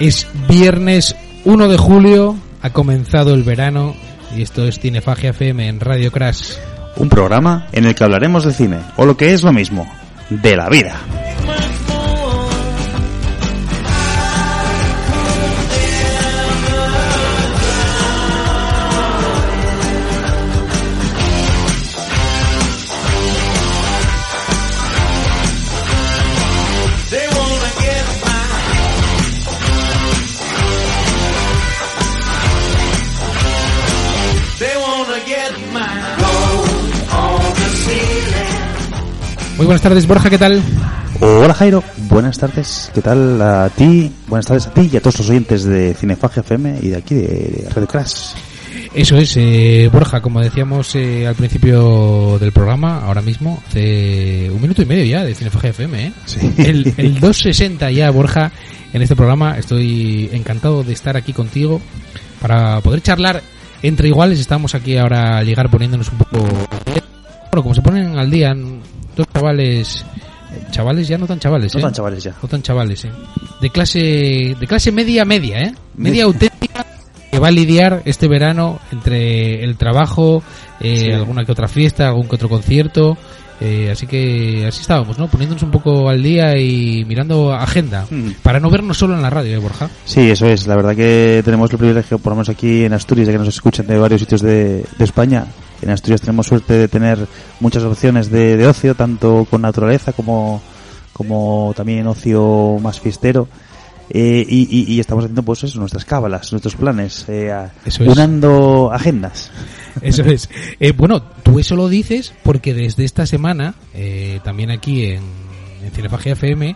Es viernes 1 de julio, ha comenzado el verano y esto es Cinefagia FM en Radio Crash. Un programa en el que hablaremos de cine, o lo que es lo mismo, de la vida. Muy buenas tardes, Borja, ¿qué tal? Hola Jairo, buenas tardes, ¿qué tal a ti? Buenas tardes a ti y a todos los oyentes de Cinefagia FM y de aquí de Radio Crash. Eso es, eh, Borja, como decíamos eh, al principio del programa, ahora mismo, hace un minuto y medio ya de Cinefagia FM, ¿eh? Sí. El, el 260 ya, Borja, en este programa. Estoy encantado de estar aquí contigo para poder charlar entre iguales. Estamos aquí ahora a llegar poniéndonos un poco... Bueno, como se ponen al día dos chavales... Chavales ya no tan chavales, No ¿eh? tan chavales ya. No tan chavales, ¿eh? De clase, de clase media media, ¿eh? Media auténtica que va a lidiar este verano entre el trabajo, eh, Sí. alguna que otra fiesta, algún que otro concierto. eh, así que así estábamos, ¿no? Poniéndonos un poco al día y mirando agenda. Mm. Para no vernos solo en la radio, ¿eh, Borja? Sí, eso es. La verdad que tenemos el privilegio, por lo menos aquí en Asturias, de que nos escuchan de varios sitios de, de España. En Asturias tenemos suerte de tener muchas opciones de, de ocio, tanto con naturaleza como, como también ocio más fiestero. Eh, y, y- y estamos haciendo pues eso, nuestras cábalas, nuestros planes, eh, es. unando agendas. Eso es. Eh, bueno, tú eso lo dices porque desde esta semana, eh, también aquí en, en Cinefagia FM,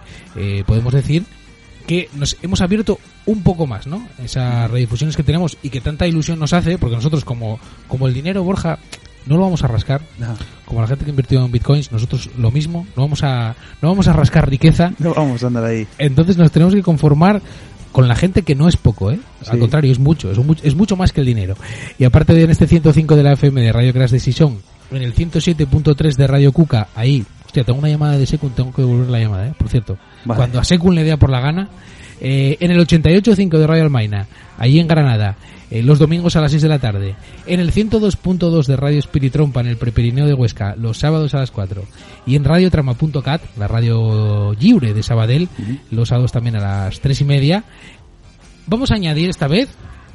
podemos decir que nos hemos abierto un poco más, ¿no? Esas redifusiones que tenemos y que tanta ilusión nos hace, porque nosotros como, como el dinero, Borja, no lo vamos a rascar, como la gente que invirtió en bitcoins, nosotros lo mismo, no vamos a, no vamos a rascar riqueza, No vamos a andar ahí. entonces nos tenemos que conformar con la gente que no es poco, ¿eh? Al contrario, es mucho, es, mu- es mucho más que el dinero. Y aparte de en este 105 de la FM de Radio Crash de Sison, en el 107.3 de Radio Cuca, ahí, hostia, tengo una llamada de Secund, tengo que devolver la llamada, ¿eh? Por cierto. Vale. Cuando a Secund le dé por la gana, eh, en el 88.5 de Radio Almaina, ahí en Granada, eh, los domingos a las 6 de la tarde, en el 102.2 de Radio Espiritrompa en el Prepirineo de Huesca, los sábados a las 4, y en radiotrama.cat, la radio libre de Sabadell, los sábados también a las 3 y media. Vamos a añadir esta vez,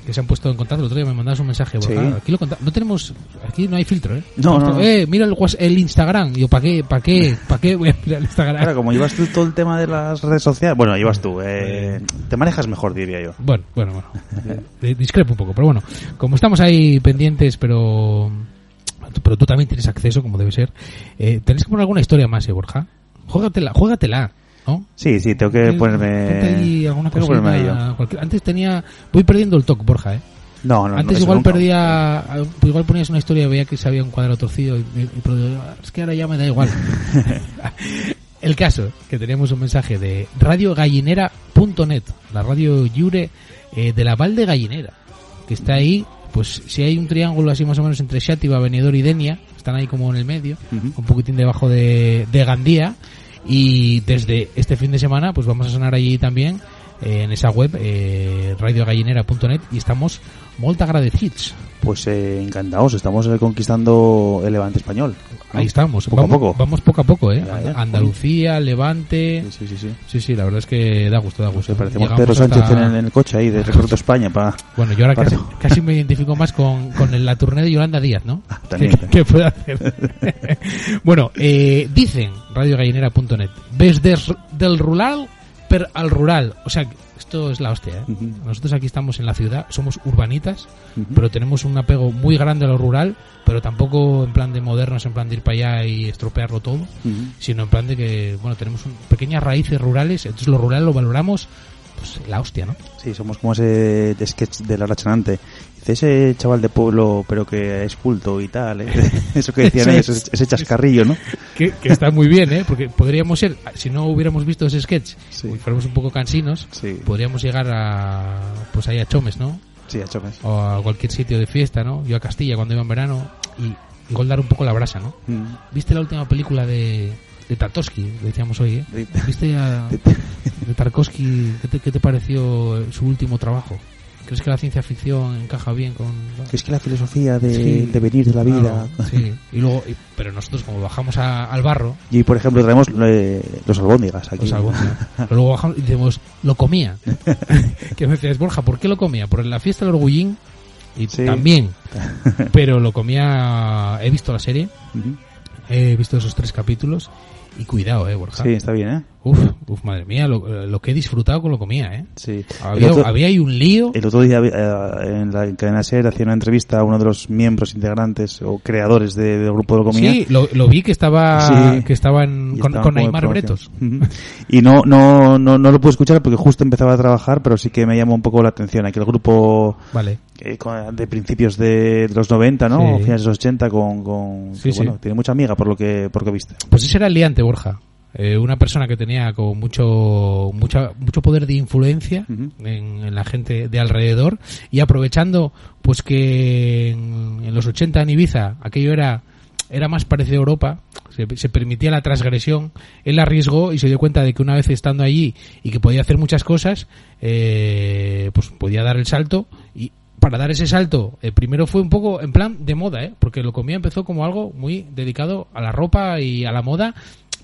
que se han puesto en contacto, el otro día me mandabas un mensaje, Borja, Sí. aquí lo no tenemos, aquí no hay filtro, ¿eh? No, no, no. Eh, mira el Instagram, y yo, ¿para qué, para qué, para qué voy a mirar el Instagram? Claro, como llevas tú todo el tema de las redes sociales, bueno, llevas tú, eh, te manejas mejor, diría yo. Bueno, bueno, bueno. Eh, Discrepo un poco, pero bueno. Como estamos ahí pendientes, pero pero tú también tienes acceso, como debe ser. Eh, Tenéis que poner alguna historia más, ¿eh, Borja? Juégatela, juégatela, ¿no? Sí, sí, tengo que ponerme... alguna tengo ponerme cualquier- Antes tenía... Voy perdiendo el toque, Borja, ¿eh? No, no, Antes igual nunca. perdía... Igual ponías una historia y veía que se había un cuadrado torcido y, y- y- pero es que ahora ya me da igual. El caso, que teníamos un mensaje de radiogallinera.net, la radio lliure eh, de la Val de Gallinera, que está ahí, pues si hay un triángulo así más o menos entre Xàtiva, Benidorm y Denia, están ahí como en el medio, un poquitín debajo de, de Gandía, y desde este fin de semana pues vamos a sonar allí también en esa web eh, radiogallinera.net y estamos molt agradecidos. Pues eh, encantados, estamos eh, conquistando el Levante español. ¿no? Ahí estamos, Poco vamos, a poco. vamos poco a poco, ¿eh? Ya, ya. Andalucía, Levante, Sí, sí, sí. Sí, sí, la verdad es que da gusto, da gusto. Se parecemos Llegamos Pedro Sánchez hasta- en, el- coche ahí de Recorrido España para... Bueno, yo ahora casi, casi me identifico más con, con la tournée de Yolanda Díaz, ¿no? también. ¿Qué, qué puede hacer? bueno, eh, dicen radiogallinera.net, desde del rural per al rural. O sea, esto es la hostia, ¿eh? Nosotros aquí estamos en la ciudad, somos urbanitas, pero tenemos un apego muy grande a lo rural, pero tampoco en plan de modernos, en plan de ir para allá y estropearlo todo. Sino en plan de que, bueno, tenemos un- pequeñas raíces rurales, entonces lo rural lo valoramos, pues la hostia, ¿no? Sí, somos como ese sketch de la rachanante. Dice ese chaval de pueblo, pero que es culto y tal. ¿eh? Eso que decían ellos, es. ese chascarrillo, ¿no? Que, que está muy bien, ¿eh? Porque podríamos ser, si no hubiéramos visto ese sketch, Sí. y fuéramos un poco cansinos, Sí, podríamos llegar a, pues ahí a Chomes, ¿no? sí, a choques. O a cualquier sitio de fiesta, ¿no? Yo a Castilla cuando iba en verano, y igual dar un poco la brasa, ¿no? Mm. ¿Viste la última película de, de Tarkovsky, decíamos hoy, ¿eh? ¿Viste a, de Tarkovsky? ¿Qué te, qué te pareció su último trabajo? ¿Crees que la ciencia ficción encaja bien con...? Que es que la filosofía de, Sí. de venir de la vida. Claro, sí. Y luego, y- pero nosotros como bajamos a- al barro, Y por ejemplo traemos eh, los albóndigas aquí. Algo, pero luego bajamos y decimos, lo comía. que me decías, Borja, ¿por qué lo comía? Por la fiesta del orgullín y Sí. también. pero lo comía, he visto la serie, Ujú. he visto esos tres capítulos y cuidado, eh, Borja. Sí, está bien, ¿eh? Uf, uf, madre mía, lo, lo que he disfrutado con lo comía, eh. Sí. Había, el, otro, había ahí un lío. el otro día eh, en la en cadena SER hacía una entrevista a uno de los miembros integrantes o creadores de- del grupo de Locomía. Sí, lo, lo vi que estaba, Sí. que estaban con, con promoción. Bretos. Y no, no, no, no lo pude escuchar porque justo empezaba a trabajar, pero sí que me llamó un poco la atención. Aquel grupo Vale. Eh, con- de principios de, de los 90, ¿no? Sí. O finales de los 80 con, con Sí, que, bueno, tiene mucha amiga por lo que, por lo que viste. Pues ese era el liante, Borja. Eh, una persona que tenía como mucho, mucha, mucho poder de influencia en, en la gente de alrededor y aprovechando pues que en, en los 80 en Ibiza aquello era era más parecido a Europa, se, se permitía la transgresión, él arriesgó y se dio cuenta de que una vez estando allí y que podía hacer muchas cosas, eh, pues podía dar el salto para dar ese salto, eh, primero fue un poco en plan de moda, ¿eh? porque lo comía empezó como algo muy dedicado a la ropa y a la moda,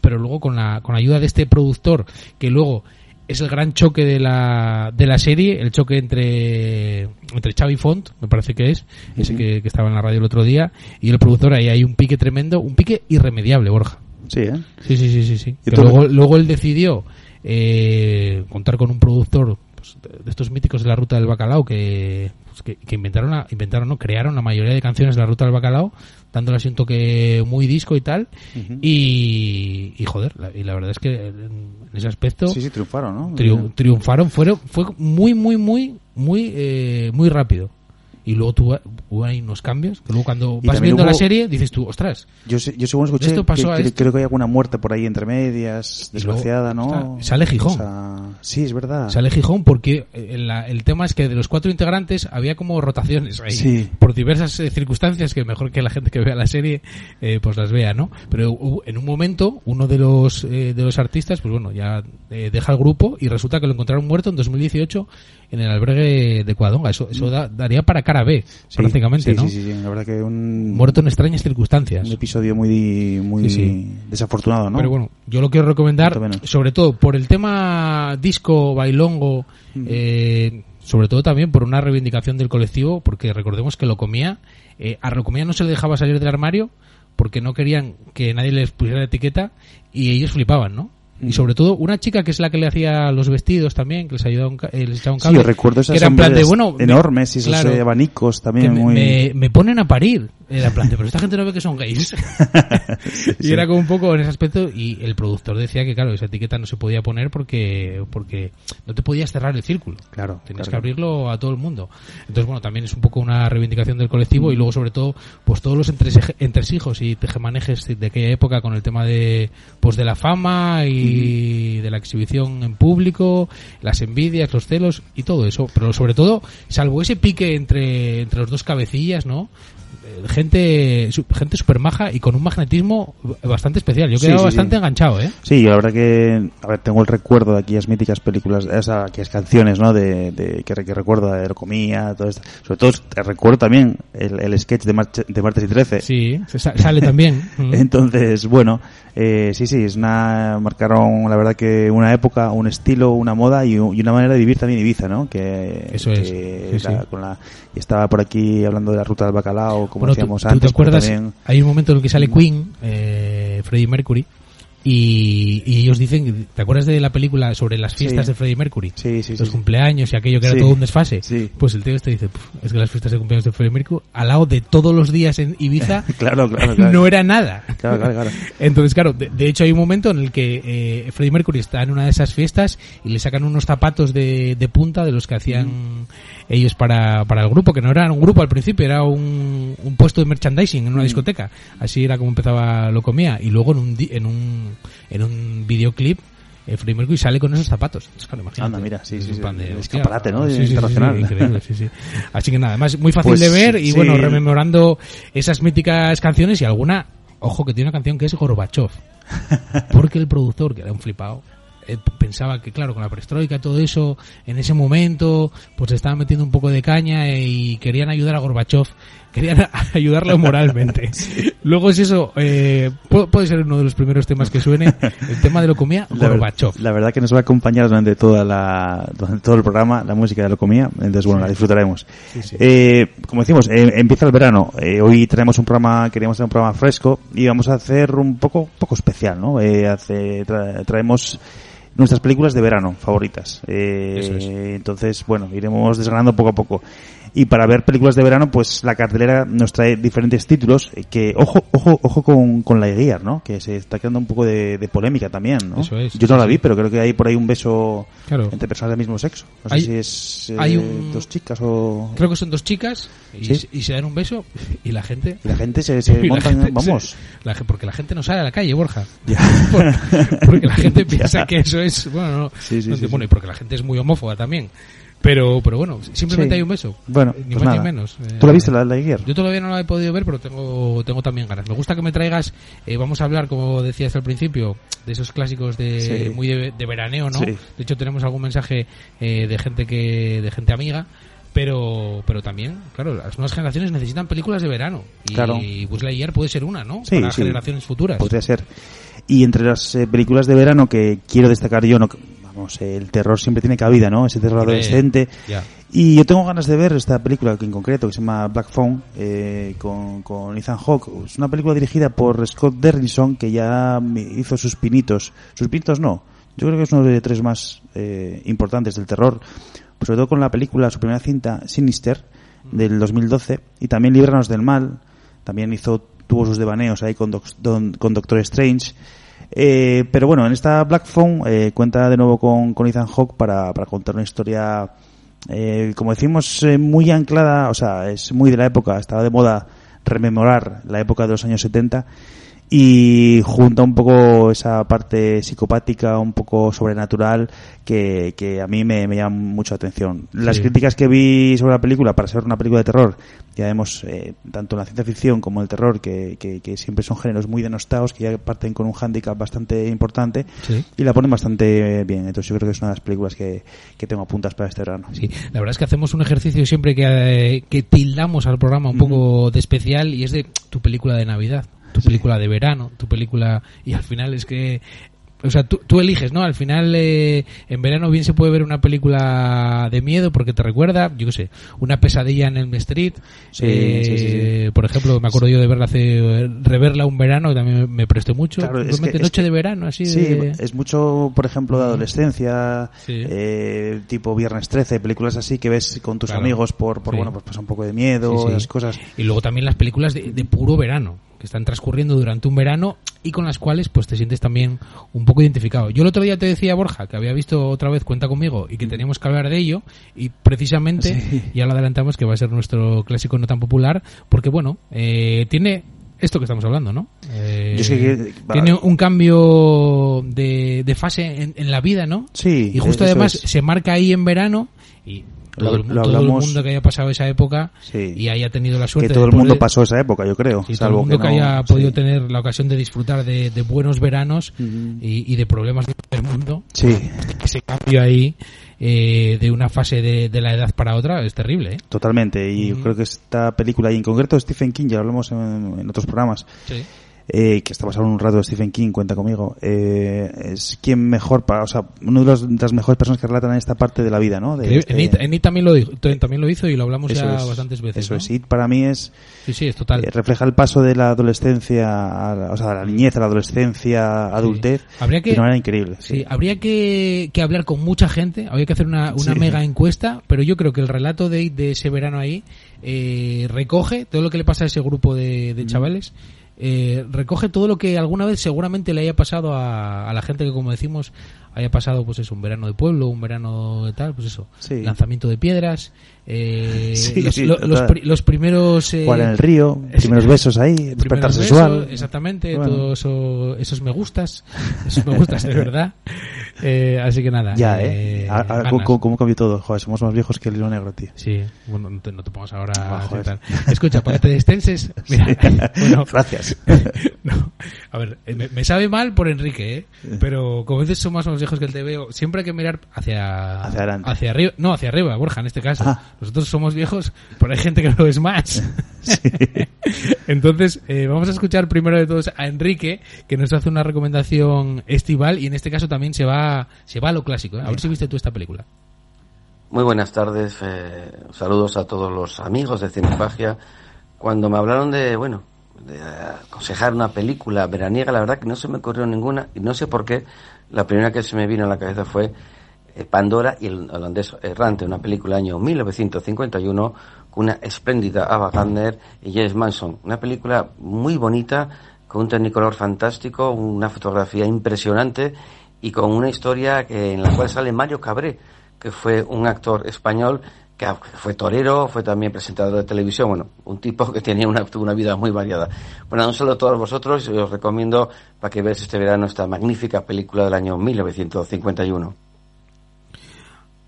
pero luego con la, con la ayuda de este productor, que luego es el gran choque de la, de la serie, el choque entre, entre Xavi Font, me parece que es, ese que, que estaba en la radio el otro día, y el productor, ahí hay un pique tremendo, un pique irremediable, Borja. Sí, ¿eh? Sí, sí, sí, sí. sí. ¿Y Que tú- luego, luego él decidió eh, contar con un productor pues, de estos míticos de la ruta del bacalao que, pues, que, que inventaron, la- inventaron, no, crearon la mayoría de canciones de la ruta del bacalao, dándole así un toque muy disco y tal. Y, y joder, la, y la verdad es que en, ese aspecto Sí, sí, triunfaron, triunfaron, fueron, fue muy, muy, muy, muy, eh, muy rápido. Y luego tuvo, hubo ahí unos cambios. que luego cuando Y vas viendo la hubo- serie, dices tú, ostras, Yo, yo según escuché, esto pasó que- a esto. creo que hay alguna muerte por ahí entre medias, Y luego, desgraciada, ¿no? sale Gijón. O sea, sí, es verdad. Sale Gijón porque eh, la- el tema es que de los cuatro integrantes había como rotaciones ahí. Sí. Por diversas eh, circunstancias que mejor que la gente que vea la serie eh, pues las vea, ¿no? Pero en un momento uno de los eh, de los artistas pues bueno, ya eh, deja el grupo y resulta que lo encontraron muerto en 2018 en el albergue de Cuadonga. Eso eso da- daría para cara B, Sí, prácticamente, sí, ¿no? Sí, sí, sí, la verdad que un, Muerto en extrañas circunstancias. un episodio muy, muy desafortunado, ¿no? Pero bueno, yo lo quiero recomendar, sobre todo por el tema disco, bailongo, eh, sobre todo también por una reivindicación del colectivo, porque recordemos que lo comía, eh, a lo comía no se le dejaba salir del armario porque no querían que nadie les pusiera etiqueta y ellos flipaban, ¿no? Y sobre todo una chica que es la que le hacía los vestidos también, que les ayudaba un, eh, les echaba un Sí, cable. yo recuerdo esas que plan de, bueno, me- enormes y esos claro, eh, abanicos también me, muy... me- me ponen a parir. Era plan de, pero esta gente no ve que son gays. y Sí. era como un poco en ese aspecto y el productor decía que claro, esa etiqueta no se podía poner porque porque no te podías cerrar el círculo. Claro, Tenías claro. que abrirlo a todo el mundo. Entonces, bueno, también es un poco una reivindicación del colectivo y luego, sobre todo, pues todos los entresijos y tejemanejes de aquella época con el tema de, pues de la fama y de la exhibición en público, las envidias, los celos y todo eso. Pero sobre todo, salvo ese pique entre, entre los dos cabecillas, ¿no? Eh, Gente, gente super maja y con un magnetismo bastante especial. Yo he Sí, quedado sí, bastante sí. enganchado, ¿eh? Sí, la verdad que, a ver, tengo el recuerdo de aquellas míticas películas, de esas aquellas canciones, ¿no? De, de que, que recuerdo de Locomía, todo esto. Sobre todo, te recuerdo también el, el sketch de, Marche- de Martes y Trece. Sí, se sa- sale también. Entonces, bueno, eh, sí, sí, es una, marcaron la verdad que una época, un estilo, una moda y, y una manera de vivir también Ibiza, ¿no? Que, Eso es, que la-. Con la, y estaba por aquí hablando de la ruta del bacalao, como Bueno, tú- decíamos tú, antes. te pero acuerdas? también- Hay un momento en el que sale Queen, eh, Freddie Mercury, y, y ellos dicen, ¿te acuerdas de la película sobre las fiestas Sí. de Freddie Mercury? Sí, sí. Los sí. cumpleaños y aquello que era todo un desfase. Pues el tío este dice, "Puf, es que las fiestas de cumpleaños de Freddie Mercury, al lado de todos los días en Ibiza, Claro, claro, claro. no era nada. Claro, claro, claro. Entonces, claro, de, de hecho hay un momento en el que eh, Freddie Mercury está en una de esas fiestas y le sacan unos zapatos de, de punta de los que hacían ellos para, para el grupo, que no era un grupo al principio, era un, un puesto de merchandising en una discoteca. Así era como empezaba lo comía. Y luego en un, en un, en un videoclip eh, Freddie Mercury sale con esos zapatos. Claro, imagínate. Anda, mira, sí, Es sí, un sí, de, el hostia, escaparate, ¿no? sí, Internacional. increíble, sí, sí. Así que nada, además muy fácil Pues, de ver y bueno, rememorando esas míticas canciones y alguna, ojo que tiene una canción que es Gorbachev. porque el productor, que era un flipado, eh, pensaba que, claro, con la perestroika, todo eso, en ese momento, pues se estaba metiendo un poco de caña y querían ayudar a Gorbachev, querían ayudarlo moralmente. Luego es eso, eh, pu- puede ser uno de los primeros temas que suene, el tema de Locomía, La, ver- Gorbachev. la verdad que nos va a acompañar durante toda la, durante todo el programa la música de Locomía, entonces bueno, la disfrutaremos. Sí. Eh, como decimos, eh, empieza el verano. Eh, hoy traemos un programa, queríamos hacer un programa fresco y vamos a hacer un poco, poco especial, ¿no? Eh, hace, tra- traemos nuestras películas de verano favoritas. Eh, es. Entonces, bueno, iremos desgranando poco a poco. Y para ver películas de verano, pues la cartelera nos trae diferentes títulos que, ojo, ojo, ojo con, con la Guiar, ¿no? Que se está creando un poco de, de polémica también, ¿no? Eso es, Yo no sí, la sí. vi, pero creo que hay por ahí un beso Claro. entre personas del mismo sexo. No sé si es eh, hay un- dos chicas o... Creo que son dos chicas y, Sí. se- y se dan un beso y la gente... Y la gente se, se monta, gente vamos. se- la porque la gente no sale a la calle, Borja. Ya. Porque la gente piensa que eso es bueno, no, no te- y porque la gente es muy homófoba también pero pero bueno simplemente Sí. hay un beso Bueno, ni pues más nada. ni menos Eh, ¿Tú la viste, la, la Guiar? yo todavía no la he podido ver pero tengo tengo también ganas me gusta que me traigas eh, vamos a hablar como decías al principio de esos clásicos de Sí. muy de, de veraneo no Sí. de hecho tenemos algún mensaje eh, de gente que de gente amiga pero pero también claro las nuevas generaciones necesitan películas de verano y Claro. Buzz Lightyear puede ser una no Sí, para generaciones futuras Podría ser. Y entre las eh, películas de verano que quiero destacar yo, no, vamos, eh, el terror siempre tiene cabida, ¿no? Ese terror adolescente. Y yo tengo ganas de ver esta película que en concreto, que se llama Black Phone, eh, con, con Ethan Hawke. Es una película dirigida por Scott Derrickson, que ya hizo sus pinitos. Sus pinitos no. Yo creo que es uno de tres más eh, importantes del terror. Sobre todo con la película, su primera cinta, Sinister, del 2012. Y también Líbranos del Mal. También hizo, tuvo sus devaneos ahí con, Doc- don- con Doctor Strange. Eh, pero bueno, en esta Black Phone eh, cuenta de nuevo con, con Ethan Hawke para, para contar una historia eh, como decimos, eh, muy anclada, o sea, es muy de la época, estaba de moda rememorar la época de los años 70 y junta un poco esa parte psicopática, un poco sobrenatural que, que a mí me, me llama mucho la atención. Las Sí. críticas que vi sobre la película, para ser una película de terror, ya vemos eh, tanto en la ciencia ficción como el terror, que, que, que siempre son géneros muy denostados, que ya parten con un hándicap bastante importante sí y la ponen bastante bien. Entonces yo creo que es una de las películas que, que tengo apuntas para este verano. Sí, la verdad es que hacemos un ejercicio siempre que, eh, que tildamos al programa un poco de especial y es de tu película de Navidad, tu película de verano, tu película... Y al final es que... O sea, tú, tú eliges, ¿no? Al final, eh, en verano bien se puede ver una película de miedo porque te recuerda, yo qué sé, una pesadilla en el Street. Sí, eh, sí, sí, Por ejemplo, me acuerdo yo de verla hace, reverla un verano que también me, presté mucho. Claro, es que- es noche que- de verano, así Sí, de... es mucho, por ejemplo, de adolescencia, Sí. eh, tipo Viernes 13, películas así que ves con tus Claro. amigos por, por bueno, pues pasa un poco de miedo, esas cosas. Y luego también las películas de, de puro verano, que están transcurriendo durante un verano y con las cuales pues te sientes también un poco identificado. Yo el otro día te decía, Borja, que había visto otra vez Cuenta conmigo y que teníamos que hablar de ello y precisamente Sí. ya lo adelantamos que va a ser nuestro clásico no tan popular porque bueno, eh, tiene esto que estamos hablando, ¿no? Eh, Yo es que- va- tiene un cambio de, de fase en, en la vida, ¿no? Sí, Y justo además es. se marca ahí en verano y todo, lo todo el mundo que haya pasado esa época Sí. y haya tenido la suerte que todo el mundo poder- pasó esa época, yo creo. y todo el mundo que, no- haya sí. podido tener la ocasión de disfrutar de, de buenos veranos y, y de problemas del mundo, Sí, ese cambio ahí eh, de una fase de, de la edad para otra es terrible. ¿eh? totalmente. Y yo creo que esta película, y en concreto Stephen King, ya lo hablamos en, en otros programas, eh, que está basado en un rato de Stephen King, cuenta conmigo, eh, es quien mejor, para, o sea, uno de, los- de las mejores personas que relatan esta parte de la vida, ¿no? De En este- It, en It también, lo, dijo- también lo hizo y lo hablamos Eso ya es, bastantes veces. Eso ¿no? es, It para mí es, Sí, sí, es total. eh, refleja el paso de la adolescencia, a la- o sea, de la niñez a la adolescencia, adultez, Habría que, de una manera increíble. Sí, habría que, que hablar con mucha gente, habría que hacer una, una Sí. mega encuesta, pero yo creo que el relato de, de ese verano ahí eh, recoge todo lo que le pasa a ese grupo de, de chavales, eh, recoge todo lo que alguna vez seguramente le haya pasado a, a la gente que, como decimos, haya pasado pues eso, un verano de pueblo, un verano de tal, pues eso, Sí. lanzamiento de piedras, eh, Sí, los, sí, lo- total. los, pri- los primeros... eh, en el río, primeros besos ahí, despertar sexual. besos, exactamente, Bueno. todo eso, esos me gustas, esos me gustas de verdad. Eh, así que nada. Ya, ¿eh? eh, Ah, ah, ganas. ¿cómo, cómo cambió todo? Joder, somos más viejos que el hilo negro, tío. Sí, bueno, no te, no te pongas ahora Ah, a joder. tal. Escucha, para que te destenses, mira, bueno, Gracias. no, a ver, eh, me, me sabe mal por Enrique, ¿eh? pero como dices somos más viejos que el TVO, siempre hay que mirar hacia Hacia adelante. hacia arriba, no, hacia arriba, Borja, en este caso. Ah. Nosotros somos viejos, pero hay gente que lo es más. Entonces, eh, vamos a escuchar primero de todos a Enrique, que nos hace una recomendación estival y en este caso también se va se va a lo clásico. ¿eh? A ver si viste tú esta película. Muy buenas tardes, eh, saludos a todos los amigos de Cinefagia. Cuando me hablaron de, bueno, de aconsejar una película veraniega, la verdad que no se me ocurrió ninguna y no sé por qué. La primera que se me vino a la cabeza fue eh, Pandora y el holandés errante, una película año 1951 con una espléndida Ava Gardner y James Manson. Una película muy bonita, con un tecnicolor fantástico, una fotografía impresionante y con una historia que, en la cual sale Mario Cabré, que fue un actor español que fue torero, fue también presentador de televisión, bueno, un tipo que tenía una, tuvo una vida muy variada. Bueno, un saludo a todos vosotros y os recomiendo para que veáis este verano esta magnífica película del año 1951.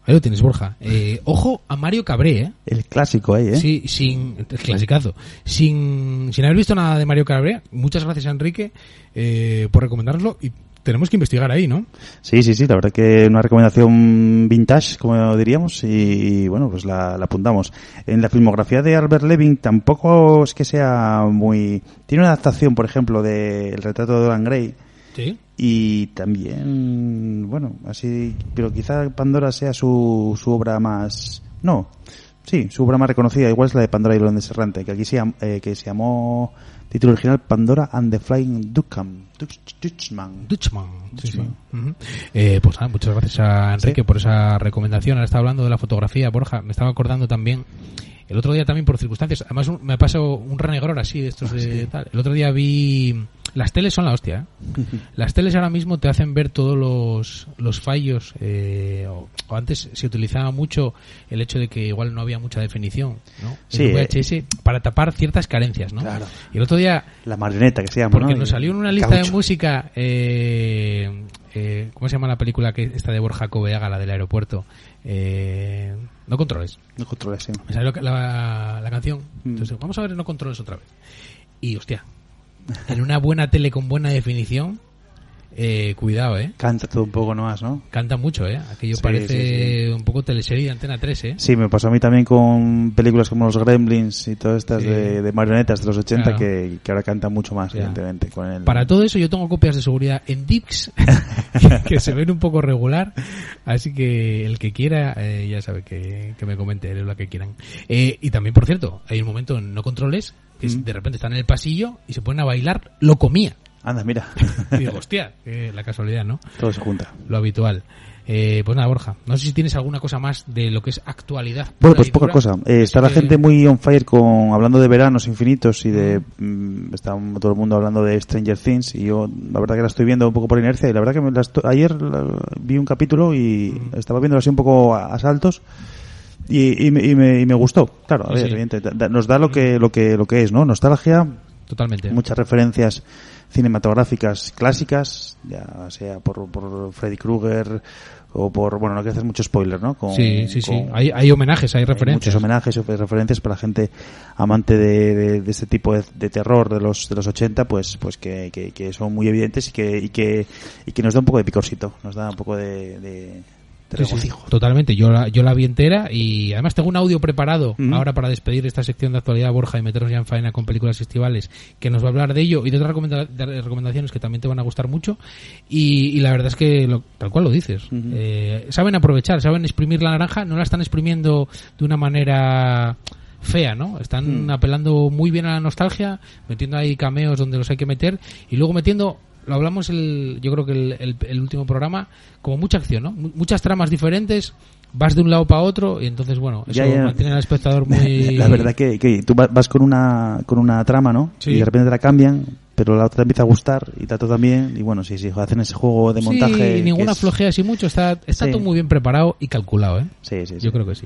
Ahí lo tienes, Borja. Eh, ojo a Mario Cabré, ¿eh? El clásico ahí, ¿eh? Sí, sin. el Clasicazo. Sin, sin haber visto nada de Mario Cabré. Muchas gracias, Enrique, eh, por recomendárnoslo. Y tenemos que investigar ahí, ¿no? Sí, sí, sí, la verdad que una recomendación vintage, como diríamos, y, y, bueno, pues la, la apuntamos. En la filmografía de Albert Levin tampoco es que sea muy... Tiene una adaptación, por ejemplo, de El retrato de Dorian Gray, Sí. y también, bueno, así, pero quizá Pandora sea su, su obra más... No, sí, su obra más reconocida, igual es la de Pandora y el Holandés Errante, que aquí se, eh, que se llamó, título original, Pandora and the Flying Dutchman. Dutch- Dutchman. Dutchman. Ujú. Eh, pues nada, muchas gracias a Enrique Sí. por esa recomendación. Ahora estaba hablando de la fotografía, Borja. Me estaba acordando también. El otro día también por circunstancias. Además un- me pasó un renegror así de estos de tal. El otro día vi... Las teles son la hostia. ¿eh? Las teles ahora mismo te hacen ver todos los, los fallos. eh, o, o antes se utilizaba mucho el hecho de que igual no había mucha definición, ¿no? Sí, eh. Para tapar ciertas carencias, ¿no? Claro. Y el otro día La marioneta que se llama, porque ¿no? nos salió en una lista de música, eh, eh, ¿cómo se llama la película que esta de Borja Coveaga, la del aeropuerto? Eh, no controles. No controles, sí. Me salió la, la canción. Mm. Entonces, vamos a ver No controles otra vez. Y, hostia, en una buena tele con buena definición, eh, cuidado, ¿eh? Canta todo un poco nomás, ¿no? Canta mucho, ¿eh? Aquello Sí, parece sí, un poco teleserie de Antena 3, ¿eh? Sí, me pasó a mí también con películas como Los Gremlins y todas estas de, de marionetas de los 80 Claro. que, que ahora cantan mucho más, evidentemente. Con el... Para todo eso yo tengo copias de seguridad en Dix que se ven un poco regular, así que el que quiera eh, ya sabe que, que me comente lo que quieran. Eh, y también, por cierto, hay un momento en No Controles que Mm. de repente están en el pasillo y se ponen a bailar, lo comía. Anda, mira. Y digo, hostia, la casualidad, ¿no? todo se junta. Lo habitual. Eh, pues nada, Borja, no sé si tienes alguna cosa más de lo que es actualidad. Bueno, pues poca cosa. Eh, está la que- gente muy on fire con hablando de veranos infinitos y de mm, está todo el mundo hablando de Stranger Things y yo la verdad que la estoy viendo un poco por inercia y la verdad que me la ayer la- vi un capítulo y estaba viéndolo así un poco a, a saltos y, y me, y me- y me gustó. Claro, a ver, sí. evidente, da- da- nos da lo que lo que lo que es, ¿no? Nostalgia, Totalmente. muchas referencias cinematográficas clásicas, ya sea por, por Freddy Krueger o por, bueno, no quiero hacer mucho spoiler, ¿no? Con- sí, sí, sí. con- Hay, hay homenajes, hay hay referencias. muchos homenajes y referencias para la gente amante de, de, de este tipo de, de terror de los de los 80 pues pues que, que, que son muy evidentes y que, y que y que nos da un poco de picorcito nos da un poco de, de Sí, totalmente. Yo la, yo la vi entera y además tengo un audio preparado ahora para despedir esta sección de actualidad, Borja, y meternos ya en faena con películas festivales, que nos va a hablar de ello y de otras recomenda- de recomendaciones que también te van a gustar mucho. Y, y la verdad es que, lo- tal cual lo dices, eh, saben aprovechar, saben exprimir la naranja, no la están exprimiendo de una manera fea, ¿no? Están Mm. apelando muy bien a la nostalgia, metiendo ahí cameos donde los hay que meter y luego metiendo lo hablamos el, yo creo que el, el- el último programa, como mucha acción, ¿no? Mu- Muchas tramas diferentes, vas de un lado para otro y entonces, bueno, eso Ya, ya. mantiene al espectador muy... la verdad que, que tú va- vas con una con una trama no Sí. y de repente te la cambian pero la otra te empieza a gustar y tanto también y bueno sí sí hacen ese juego de montaje Sí, ninguna es- flojea así mucho, está, está Sí. todo muy bien preparado y calculado, ¿eh? sí sí, sí. Yo creo que sí.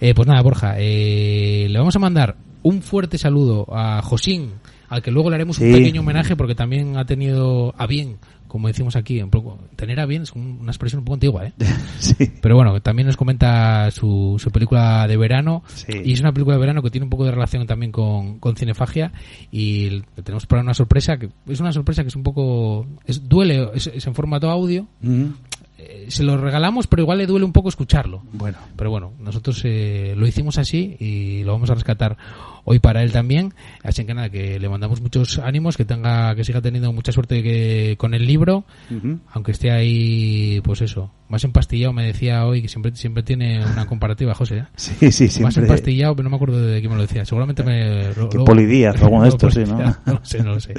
Eh, pues nada, Borja, eh, le vamos a mandar un fuerte saludo a Josín, al que luego le haremos un pequeño homenaje porque también ha tenido a bien como decimos aquí, un poco, tener a bien es un- una expresión un poco antigua, ¿eh? sí. Pero bueno, también nos comenta su, su película de verano. Sí. Y es una película de verano que tiene un poco de relación también con, con Cinefagia. Y tenemos para una sorpresa que es una sorpresa que es un poco. Es, duele, es, es en formato audio. Mm, Eh, se lo regalamos, pero igual le duele un poco escucharlo. Bueno, Pero bueno, nosotros eh, lo hicimos así y lo vamos a rescatar hoy para él también. Así que nada, que le mandamos muchos ánimos, que tenga, que siga teniendo mucha suerte que, con el libro, aunque esté ahí, pues eso, más empastillado. Me decía hoy que siempre siempre tiene una comparativa, José. ¿eh? sí, sí, Más siempre. empastillado, pero no me acuerdo de quién me lo decía. Seguramente me. Que o alguno de estos, sí, ¿no? No lo sé, no lo sé.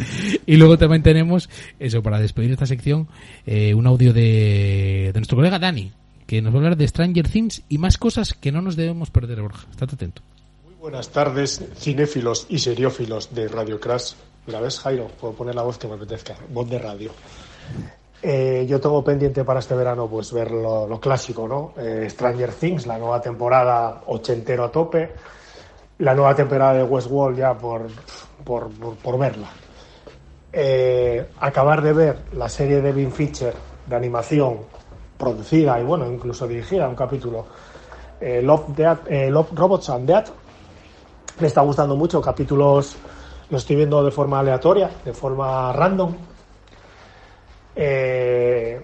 Y luego también tenemos, eso, para despedir esta sección, eh, un audio de, de nuestro colega Dani, que nos va a hablar de Stranger Things y más cosas que no nos debemos perder, Borja. Estate atento. Buenas tardes, cinéfilos y seriófilos de Radio Crash. ¿La ves, Jairo? Puedo poner la voz que me apetezca, voz de radio. Eh, yo tengo pendiente para este verano pues ver lo, lo clásico, ¿no? Eh, Stranger Things, la nueva temporada ochentero a tope, la nueva temporada de Westworld ya por, por, por, verla. Eh, acabar de ver la serie de Vin Fisher de animación producida y bueno, incluso dirigida, un capítulo, Love, Death- Love, Robots and Death, me está gustando mucho, capítulos los estoy viendo de forma aleatoria, de forma random. Eh,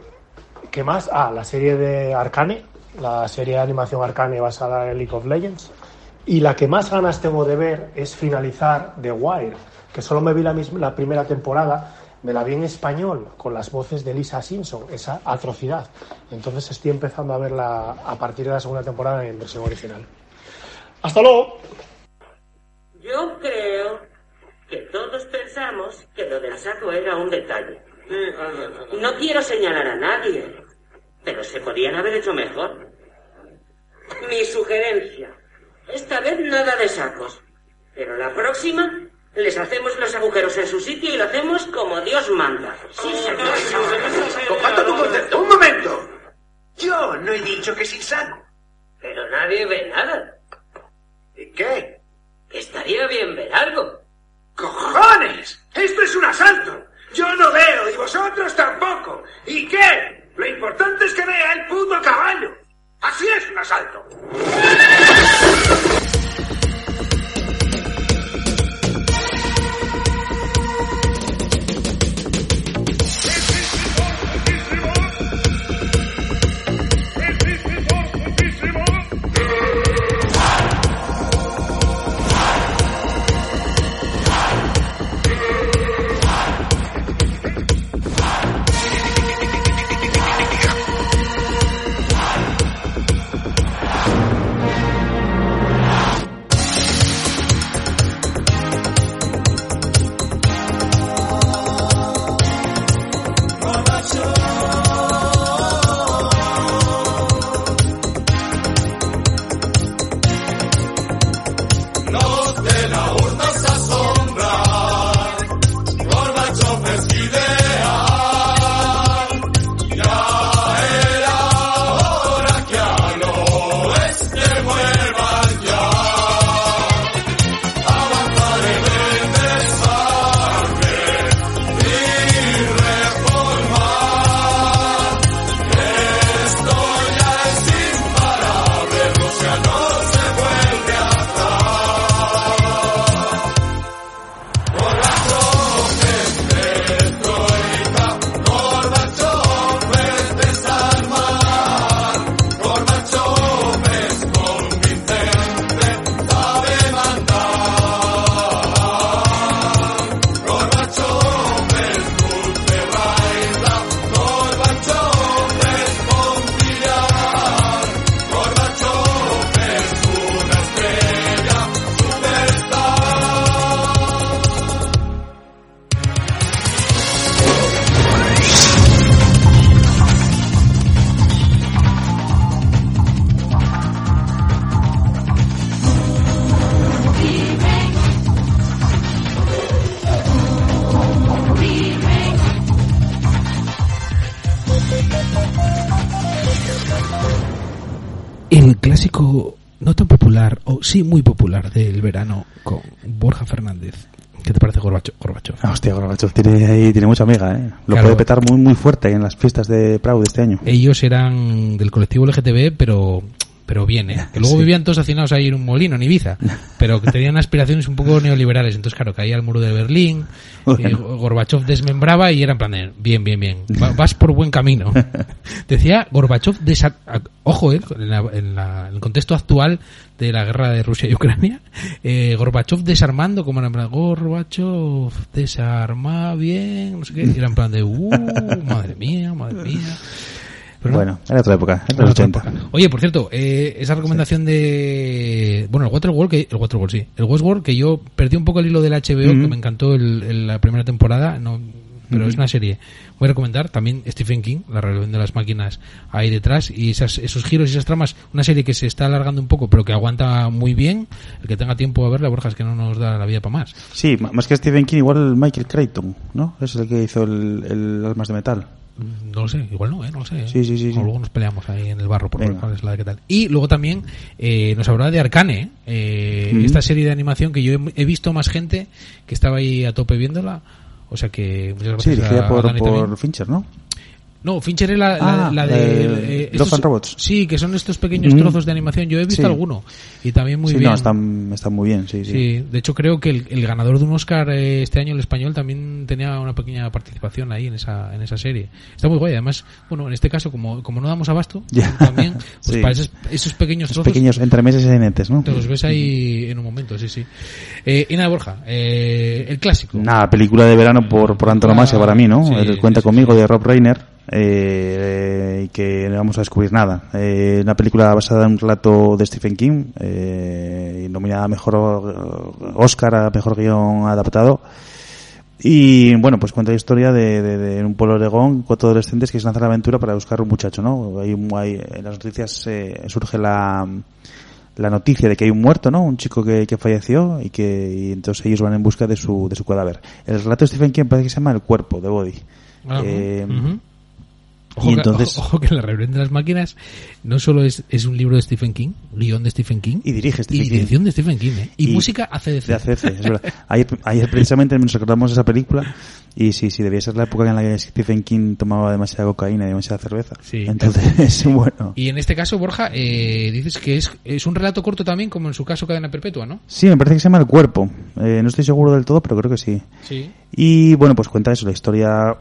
¿Qué más? Ah, la serie de Arcane, la serie de animación Arcane basada en League of Legends. Y la que más ganas tengo de ver es finalizar The Wire, que solo me vi la, misma, la primera temporada, me la vi en español, con las voces de Lisa Simpson, esa atrocidad. Entonces estoy empezando a verla a partir de la segunda temporada en versión original. ¡Hasta luego! Yo creo que todos pensamos que lo del saco era un detalle. No quiero señalar a nadie, pero se podían haber hecho mejor. Mi sugerencia. Esta vez nada de sacos. Pero la próxima les hacemos los agujeros en su sitio y lo hacemos como Dios manda. Sí, señor. Comparto tu concepto. ¡Un momento! Yo no he dicho que sin saco. Pero nadie ve nada. ¿Y qué? Estaría bien ver algo. ¡Cojones! ¡Esto es un asalto! Yo no veo y vosotros tampoco. ¿Y qué? Lo importante es que vea el puto caballo. Así es un asalto. Gorbachev tiene, ahí, tiene mucha amiga, ¿eh? Lo Claro. puede petar muy, muy fuerte en las fiestas de Prado de este año. Ellos eran del colectivo LGTB, pero pero bien, ¿eh? Que luego Sí. vivían todos hacinados ahí en un molino, en Ibiza, pero que tenían aspiraciones un poco neoliberales. Entonces, claro, caía el muro de Berlín, Bueno. eh, Gorbachev desmembraba y era en plan de, bien, bien, bien, va- vas por buen camino. Decía Gorbachev, desa- ojo, eh, en, la- en la- en el contexto actual de la guerra de Rusia y Ucrania, eh, Gorbachev desarmando, como era en plan, Gorbachev desarma bien, no sé qué, y era en plan de, uh, madre mía, madre mía. Pero no, Bueno, era otra época, era Bueno, los otra 80. época. Oye, por cierto, eh, esa recomendación de... Bueno, el Waterworld, que, el Waterworld, sí. El Westworld, que yo perdí un poco el hilo del HBO, que me encantó el- el- la primera temporada, no pero es una serie. Voy a recomendar también Stephen King, La rebelión de las máquinas ahí detrás, y esas, esos giros y esas tramas. Una serie que se está alargando un poco, pero que aguanta muy bien. El que tenga tiempo a verla, Borja, es que no nos da la vida para más. Sí, más que Stephen King, igual Michael Crichton, ¿no? Es el que hizo el, el Almas de Metal. No lo sé, igual no, ¿eh? No lo sé. Sí, sí, sí, O sí. luego nos peleamos ahí en el barro por ver cuál es la de qué tal. Y luego también eh, nos hablaba de Arcane, eh, Mm. esta serie de animación que yo he, he visto más gente que estaba ahí a tope viéndola. O sea que muchas Sí, dirigida a- a por, Dani por Fincher, ¿no? No, Fincher es la, la, Ah, la de... eh, eh, Love estos- and Robots. Sí, que son estos pequeños Mm. trozos de animación. Yo he visto Sí. alguno y también muy sí, bien. no, están, están muy bien, sí, sí. Sí, de hecho creo que el, el ganador de un Oscar eh, este año, el español, también tenía una pequeña participación ahí en esa, en esa serie. Está muy guay, además, bueno, en este caso, como, como no damos abasto, Ya. también, pues Sí. para esos, esos pequeños trozos, pequeños entremeses y netes, ¿no? te los ves ahí en un momento, sí, sí. Eh, y nada, Borja, eh, el clásico. Nada, película de verano por, por antonomasia para mí, ¿no? Sí, El Cuenta sí, sí, conmigo sí. de Rob Reiner, eh, y que no vamos a descubrir nada. Eh, una película basada en un relato de Stephen King, eh, nominada a mejor Oscar, a mejor guion adaptado. Y bueno, pues cuenta la historia de, de- de un pueblo Oregón, cuatro adolescentes que se lanzan a la aventura para buscar un muchacho, ¿no? Hay, hay- en las noticias eh, surge la, la noticia de que hay un muerto, ¿no? Un chico que, que falleció y que y entonces ellos van en busca de su, de su cadáver. El relato de Stephen King parece que se llama El cuerpo, de Body. Eh, ujú. Ojo, y que- entonces- ojo, ojo que La rebelión de las máquinas no solo es, es un libro de Stephen King, guion de Stephen King, Y dirige y Stephen King. dirección de Stephen King, ¿eh? y, Y- música ACDC. De ACC, es verdad. Ayer, ayer precisamente nos recordamos esa película y sí, sí, debía ser la época en la que Stephen King tomaba demasiada cocaína y demasiada cerveza. Sí. Entonces, bueno. Y en este caso, Borja, eh, dices que es, es un relato corto también, como en su caso Cadena Perpetua, ¿no? Sí, me parece que se llama El cuerpo. Eh, no estoy seguro del todo, pero creo que sí. Sí. Y bueno, pues cuenta eso, la historia,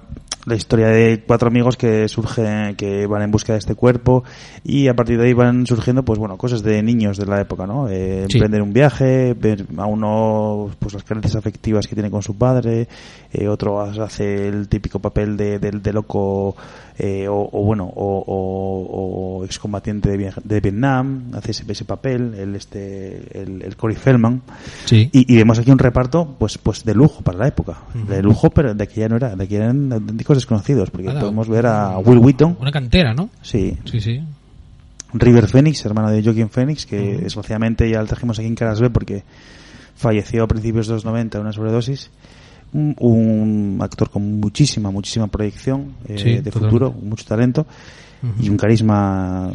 la historia de cuatro amigos que surgen, que van en busca de este cuerpo y a partir de ahí van surgiendo, pues bueno, cosas de niños de la época, ¿no? Eh, Sí. Emprender un viaje, ver a uno, pues las carencias afectivas que tiene con su padre, eh, otro hace el típico papel de, de, de loco, eh, o, o bueno, o, o, o excombatiente de, de Vietnam, hace ese, ese papel, el este, el, el Corey Feldman. Sí. Y, y vemos aquí un reparto, pues, pues de lujo para la época. De lujo, pero de que ya no era, de que eran auténticos desconocidos. Porque podemos ver a Will Wheaton, Una cantera, ¿no? sí, Sí, sí. River Phoenix, hermano de Joaquin Phoenix, que Ujú. desgraciadamente ya lo trajimos aquí en Caras B porque falleció a principios de los 90 de una sobredosis. Un, un actor con muchísima, muchísima proyección eh, Sí, de totalmente. futuro, mucho talento Y un carisma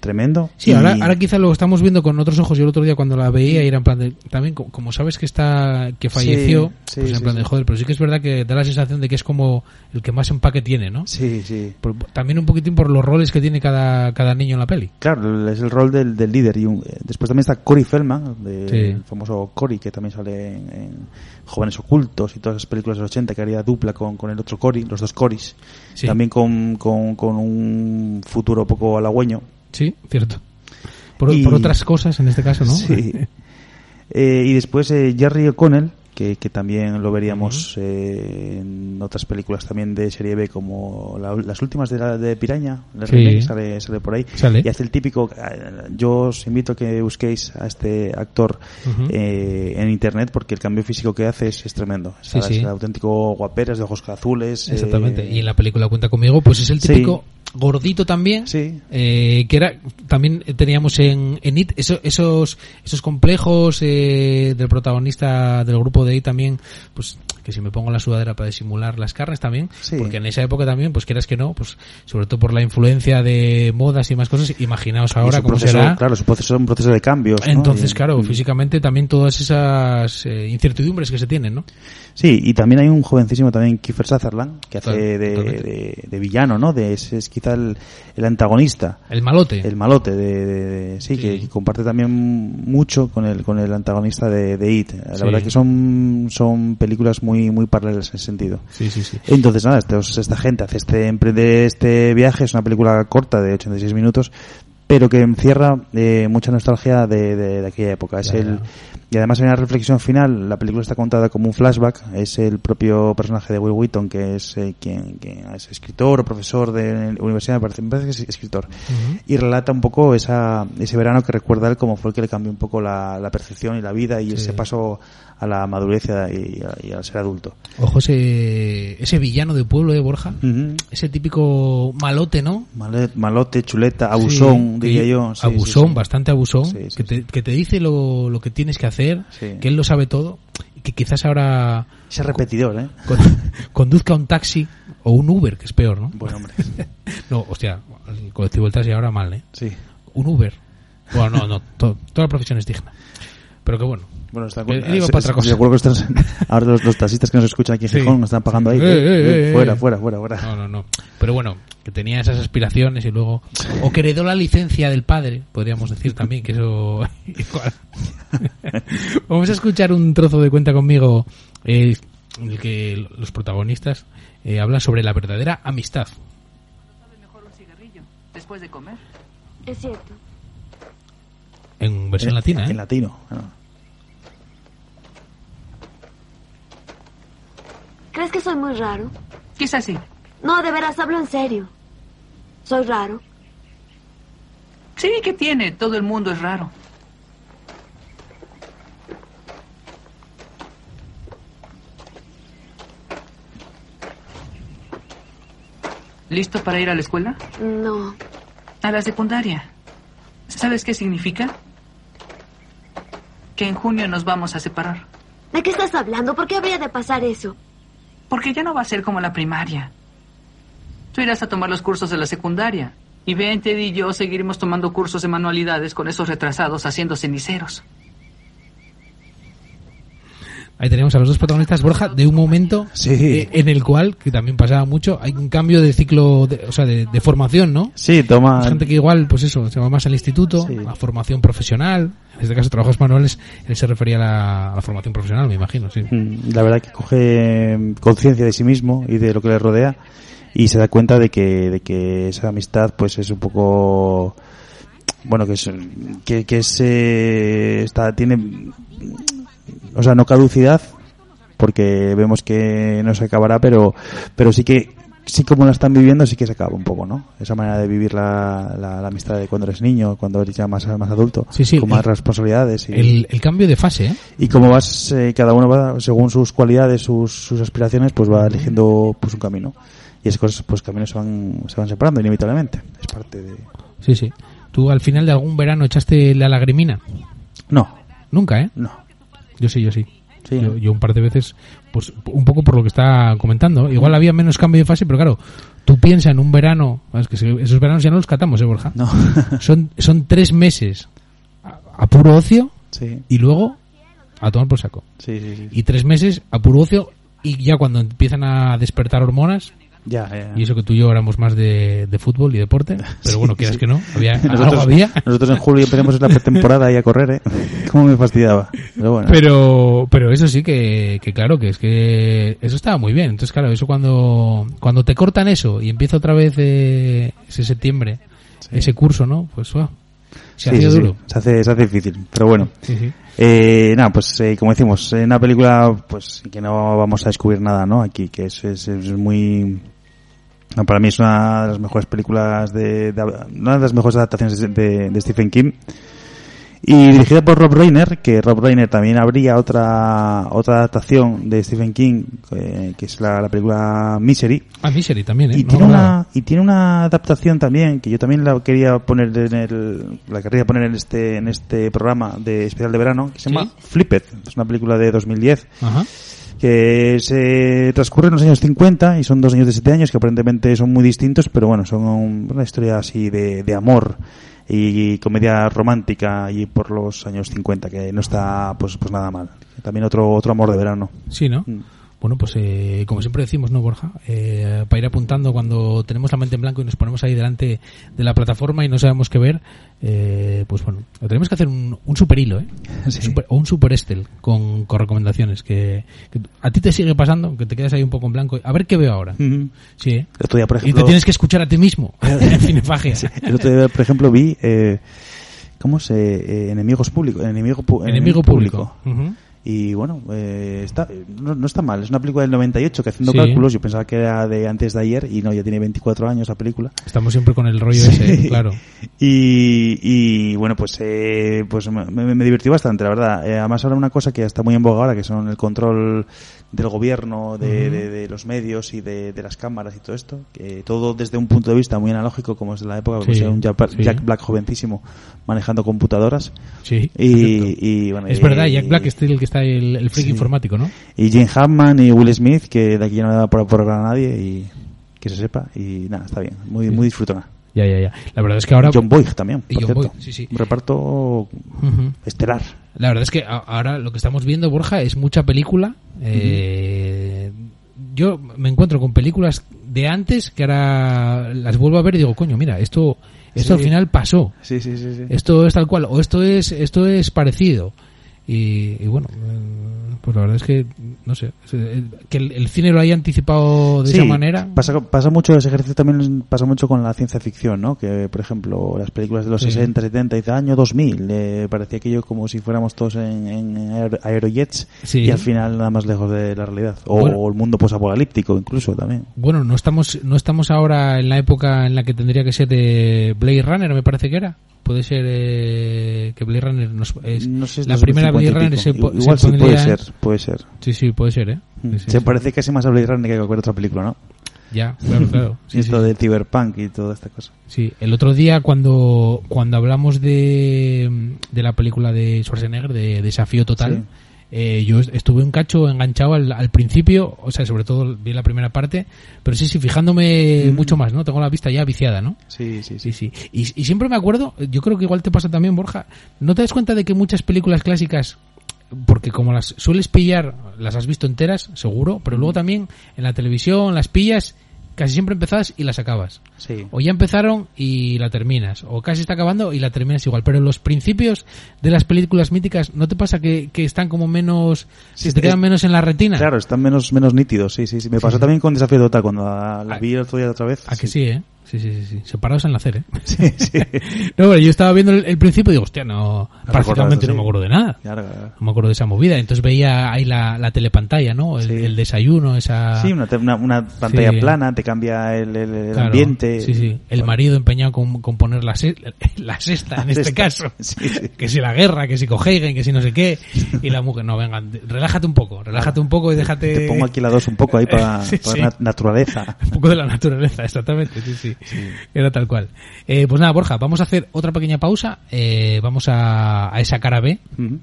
tremendo. Sí, Y- ahora, ahora quizá lo estamos viendo con otros ojos. Yo el otro día cuando la veía era en plan de, también co- como sabes que está, que falleció, sí, pues en sí, plan sí. de joder, pero sí que es verdad que da la sensación de que es como el que más empaque tiene, ¿no? Sí, sí. Por- también un poquitín por los roles que tiene cada, cada niño en la peli. Claro, es el rol del, del líder. Y un- eh, después también está Corey Feldman, de- el famoso Corey, que también sale en, en Jóvenes Ocultos y todas esas películas de los 80 que haría dupla con, con el otro Corey, los dos Corys. Sí. También con, con, con un futuro poco halagüeño. Sí, cierto. Por, Y- por otras cosas en este caso, ¿no? Sí. Eh, y después eh, Jerry O'Connell, que, que también lo veríamos eh, en otras películas también de serie B como la- las últimas de, la, de Piraña, la Sí. remake, sale, sale por ahí. Sale. Y hace el típico, eh, yo os invito a que busquéis a este actor eh, en internet porque el cambio físico que hace es, es tremendo. Sí, es el auténtico guaperas de ojos azules. eh, Exactamente. Y en la película Cuenta conmigo, pues es el típico gordito también, Sí. eh, que era también teníamos en, en It eso- esos esos complejos eh, del protagonista del grupo de It también, pues que si me pongo la sudadera para disimular las carnes también, Sí. porque en esa época también, pues quieras que no, pues sobre todo por la influencia de modas y más cosas, imaginaos ahora cómo proceso, será. Claro, es un proceso, un proceso de cambios. Entonces, claro, físicamente también todas esas eh, incertidumbres que se tienen, ¿no? Sí, y también hay un jovencísimo también, Kiefer Sutherland, que hace de, totalmente. de- de villano, ¿no? De, es, es quizá el, el antagonista. El malote. El malote de, sí, Sí. Que, que comparte también mucho con el con el antagonista de, de It. La Sí. verdad que son son películas muy muy paralelas en ese sentido. Sí, sí, sí. Entonces nada, estos- esta gente hace este emprende este viaje, es una película corta de 86 minutos, pero que encierra eh, mucha nostalgia de, de- de aquella época. Es el y además hay una reflexión final. La película está contada como un flashback. Es el propio personaje de Will Wheaton que es eh, quien, quien es escritor o profesor de la universidad, me parece, me parece que es escritor y relata un poco esa, ese verano que recuerda él como fue el que le cambió un poco la, la percepción y la vida y Sí. ese paso a la madurez y, a- y al ser adulto. Ojo ese, ese villano de pueblo de Borja. Ujú. Ese típico malote, ¿no? Male- Malote, chuleta, abusón, Sí, diría yo. Sí, abusón, sí, bastante abusón. Que, te, que te dice lo, lo que tienes que hacer, que él lo sabe todo. Y que quizás ahora Ese repetidor, ¿eh? con- conduzca un taxi o un Uber, que es peor, ¿no? Buen hombre. No, hostia, el colectivo del taxi ahora mal, ¿eh? Sí. Un Uber. Bueno, no, no, to- toda la profesión es digna. Pero que bueno. Bueno, está él iba para otra cosa. Seguro que estás, ahora los, los taxistas que nos escuchan aquí en Sí. Gijón nos están pagando ahí. Eh, eh, eh, fuera, eh. fuera, fuera, fuera. No, no, no. Pero bueno, que tenía esas aspiraciones y luego... O que heredó la licencia del padre, podríamos decir también, que eso... igual. Vamos a escuchar un trozo de Cuenta conmigo eh, en el que los protagonistas eh, hablan sobre la verdadera amistad. sabe mejor un cigarrillo después de comer. Es cierto. En versión En- latina, ¿eh? En latino. ¿Crees que soy muy raro? Quizás sí. No, de veras, hablo en serio. Soy raro. Sí, ¿qué tiene? Todo el mundo es raro. ¿Listo para ir a la escuela? No. A la secundaria. ¿Sabes qué significa? Que en junio nos vamos a separar. ¿De qué estás hablando? ¿Por qué habría de pasar eso? Porque ya no va a ser como la primaria. Tú irás a tomar los cursos de la secundaria. Y Ben, Ted y yo seguiremos tomando cursos de manualidades con esos retrasados haciendo ceniceros. Ahí tenemos a los dos protagonistas, Borja, de un momento Sí. eh, en el cual, que también pasaba mucho, hay un cambio de ciclo, de- o sea, de, de formación, ¿no? Sí, toma. Hay gente que igual, pues eso, se va más al instituto, Sí. a formación profesional. En este caso, trabajos manuales, él se refería a la, a la formación profesional, me imagino, sí. Mm, La verdad que coge mm, conciencia de sí mismo y de lo que le rodea y se da cuenta de que, de que esa amistad pues es un poco bueno que es que, que es, eh, está tiene o sea no caducidad porque vemos que no se acabará pero pero sí que sí como la están viviendo sí que se acaba un poco no esa manera de vivir la, la, la amistad de cuando eres niño cuando eres ya más más adulto Sí, sí, con más el- responsabilidades y, El, el cambio de fase, ¿eh? y como vas, eh, cada uno va, según sus cualidades, sus, sus aspiraciones, pues va eligiendo pues un camino. Y esas cosas, pues caminos se van, se van separando inevitablemente. Es parte de... Sí, sí. ¿Tú al final de algún verano echaste la lagrimina? No, Nunca, ¿eh? no. Yo sí, yo sí. Sí, yo, yo un par de veces, pues un poco por lo que está comentando. Igual había menos cambio de fase, pero claro, tú piensas en un verano, es que esos veranos ya no los catamos, ¿eh, Borja? No. Son, son tres meses a, a puro ocio sí, y luego a tomar por saco. sí. Y tres meses a puro ocio y ya cuando empiezan a despertar hormonas, Ya, ya. y eso que tú y yo éramos más de, de fútbol y deporte, pero Sí, bueno, quieras sí. que no, había, algo Nosotros, había. nosotros en julio empezamos la pretemporada y a correr, ¿eh? Cómo me fastidiaba. Pero bueno. Pero, pero eso sí que, que claro, que es que eso estaba muy bien. Entonces, claro, eso cuando, cuando te cortan eso y empieza otra vez eh, ese septiembre, ese curso, ¿no? Pues, wow, se Sí, sí, sí. duro. Se hace, se hace difícil. Pero bueno. Sí, sí. Eh, nada, pues eh, como decimos, eh, una película pues que no vamos a descubrir nada, ¿no? Aquí, que es, es, es muy... no, para mí es una de las mejores películas de, de- una de las mejores adaptaciones de, de- Stephen King Y dirigida por Rob Reiner, que Rob Reiner también habría otra otra adaptación de Stephen King, eh, que es la, la película Misery. Ah, Misery también, ¿eh? Y No tiene, una, y tiene una adaptación también, que yo también la quería poner en el, la quería poner en este, en este programa de especial de verano, que se llama ¿Sí? Flipped. Es una película de 2010 Ajá. Que se transcurre en los años 50 y son dos niños de 7 años que aparentemente son muy distintos, pero bueno, son un- una historia así de, de amor y, comedia romántica y por los años 50 que no está pues pues nada mal. También otro otro amor de verano. Sí, ¿no? Mm. Bueno, pues eh, como siempre decimos, ¿no, Borja? Eh, para ir apuntando cuando tenemos la mente en blanco y nos ponemos ahí delante de la plataforma y no sabemos qué ver, eh, pues bueno, tenemos que hacer un, un super hilo, ¿eh? Sí. Super- o un super Estel con, con recomendaciones. Que, que a ti te sigue pasando, que te quedas ahí un poco en blanco. A ver qué veo ahora. Ujú. Sí, ¿eh? El otro día, por Y te tienes que escuchar a ti mismo en Cinefagia. el otro día, por ejemplo, vi eh, ¿cómo se eh, enemigos públicos, enemigo, pu- Enemigo público. Ujú. Y bueno, eh, está, no, no está mal. Es una película del 98 que haciendo Sí. cálculos yo pensaba que era de antes de ayer y no, ya tiene 24 años la película. Estamos siempre con el rollo ese, ¿eh? claro. Y, y bueno, pues eh, pues me, me- divirtió bastante, la verdad. Eh, además ahora una cosa que está muy en boga ahora, que son el control del gobierno, de, Ujú. de- de los medios y de, de las cámaras y todo esto. Que todo desde un punto de vista muy analógico, como es de la época, pues Sí, era un Jack, sí. Jack Black jovencísimo manejando computadoras. Sí. Y, y bueno, es y- verdad, Jack Black es el que está el, el freak Sí. informático, ¿no? y Jane Hammond y Will Smith, que de aquí no me da por, por hablar a nadie y que se sepa. Y nada, está bien, muy, muy disfrutona. Ya, ya, ya. La verdad es que ahora... John Boyd también, Y por John cierto. Boyd, sí, sí. Un reparto estelar. La verdad es que ahora lo que estamos viendo, Borja, es mucha película. Eh, Yo me encuentro con películas de antes que ahora las vuelvo a ver y digo, coño, mira, esto, esto Sí. al final pasó. Sí, sí, sí. sí. Esto es tal cual, o esto es, esto es parecido. Y, y bueno, eh, pues la verdad es que, no sé, eh, que el, el cine lo haya anticipado de Sí, esa manera. Pasa, pasa mucho, ese ejercicio también pasa mucho con la ciencia ficción, ¿no? Que, por ejemplo, las películas de los Sí. 60, 70, dice año 2000, eh, parecía aquello como si fuéramos todos en, en aer- aerojets Sí. y al final nada más lejos de la realidad. O, Bueno. o el mundo posapocalíptico incluso también. Bueno, no estamos, no estamos ahora en la época en la que tendría que ser de Blade Runner, me parece que era. Puede ser eh, que Blade Runner nos- es No sé, es la primera 2050 y Blade Runner se, Igual se sí, puede ser, puede ser. Sí, sí, puede ser, ¿eh? Sí, sí, se sí. parece casi más a Blade Runner que a cualquier otra película, ¿no? Ya, claro, claro. Sí, esto de Cyberpunk y toda esta cosa. Sí, el otro día cuando cuando hablamos de, de la película de Schwarzenegger, de Desafío Total. Eh, yo est- estuve un cacho enganchado al, al principio, o sea, sobre todo vi la primera parte, pero sí, sí, fijándome mucho más, ¿no? Tengo la vista ya viciada, ¿no? Sí, sí, Sí, sí. Y, y siempre me acuerdo, yo creo que igual te pasa también, Borja, ¿no te das cuenta de que muchas películas clásicas, porque como las sueles pillar, las has visto enteras, seguro, pero luego también en la televisión las pillas casi siempre empezadas y las acabas? Sí. O ya empezaron y la terminas, o casi está acabando y la terminas igual. Pero los principios de las películas míticas, ¿no te pasa que, que están como menos, Sí, se te es- quedan menos en la retina? Claro, están menos menos nítidos, sí, sí, sí. Me pasó también con Desafío Total cuando la, la vi el otro día otra vez. ¿A que sí, eh? Sí, sí, sí, sí. Separados en nacer, ¿eh? Sí, sí. no, pero yo estaba viendo el, el principio y digo, hostia, no, No prácticamente no me acuerdo de nada. No me acuerdo de esa movida. Entonces veía ahí la, la telepantalla, ¿no? El, Sí. el desayuno, esa... Sí, una, una, una pantalla Sí. plana, te cambia el, el- el Claro, ambiente. Sí, sí. El Bueno, marido empeñado con, con poner la, se- la sexta en La este sexta. caso. Sí. Que si la guerra, que si Coheigen, que si no sé qué. Y la mujer, no, venga, relájate un poco, relájate un poco y déjate... Te pongo aquí la dos un poco ahí para, para nat- naturaleza. Un poco de la naturaleza, exactamente, sí, sí. Era tal cual. Eh, pues nada, Borja, vamos a hacer otra pequeña pausa. Eh, vamos a, a esa cara B. Ujú.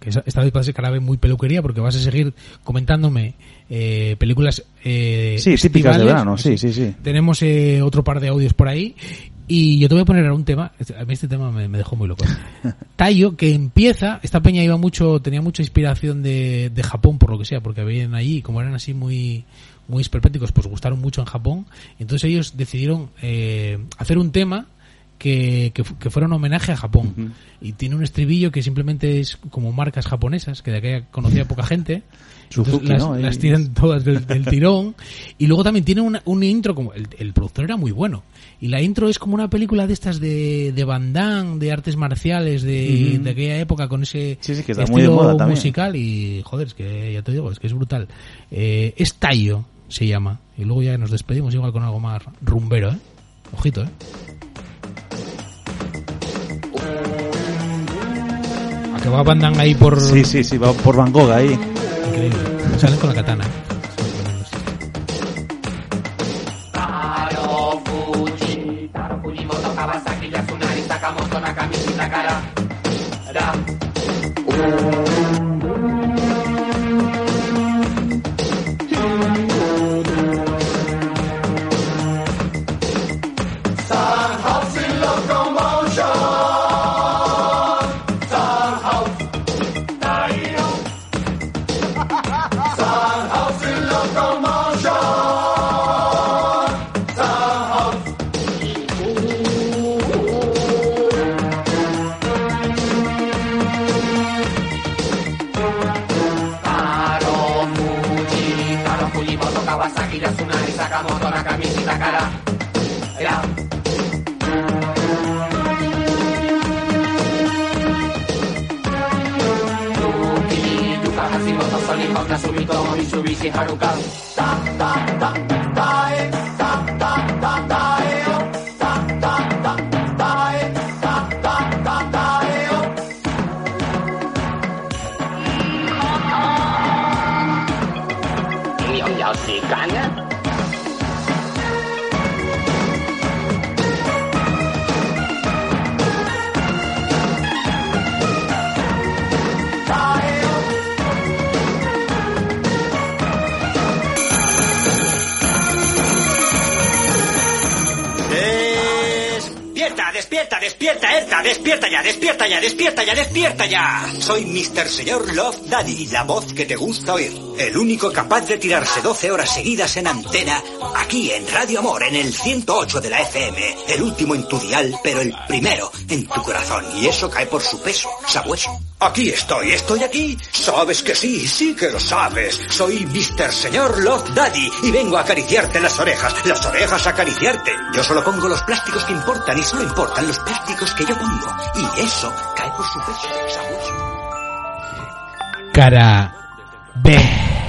Que esa- esta vez a ser cara B muy peluquería porque vas a seguir comentándome eh, películas eh, Sí, típicas de verano, sí, sí, sí. Tenemos eh, otro par de audios por ahí. Y yo te voy a poner ahora un tema. este- A mí este tema me, me dejó muy loco. Tayo, que empieza. Esta peña iba mucho, tenía mucha inspiración de, de Japón, por lo que sea, porque veían allí, como eran así muy, muy esperpénticos, pues gustaron mucho en Japón. Entonces ellos decidieron eh, hacer un tema que, que, que fuera un homenaje a Japón. Y tiene un estribillo que simplemente es como marcas japonesas, que de aquella conocía poca gente. Entonces Suzuki, las, ¿no? Las tiran todas del, del tirón. Y luego también tiene una- un intro como... El, el productor era muy bueno. Y la intro es como una película de estas de, de Van Damme, de artes marciales, de, de aquella época con ese Sí, sí, que está estilo muy de moda también. musical. Y joder, es que ya te digo, es que es brutal. Eh, es Tayo, se llama. Y luego ya nos despedimos igual con algo más rumbero, ¿eh? Ojito, ¿eh? que va Van ahí por... Sí, sí, sí, va por Van Gogh ahí. Increíble. Salen con la katana. Despierta, despierta, Edna, despierta ya, despierta ya, despierta ya, despierta ya. Soy Mr. Señor Love Daddy, la voz que te gusta oír. El único capaz de tirarse 12 horas seguidas en antena, aquí en Radio Amor, en el 108 de la FM. El último en tu dial, pero el primero en tu corazón. Y eso cae por su peso, sabueso. Aquí estoy, estoy aquí. Sabes que sí, sí que lo sabes. Soy Mr. Señor Love Daddy y vengo a acariciarte las orejas, las orejas a acariciarte. Yo solo pongo los plásticos que importan y solo importan los plásticos que yo pongo. Y eso cae por su peso. Cara B.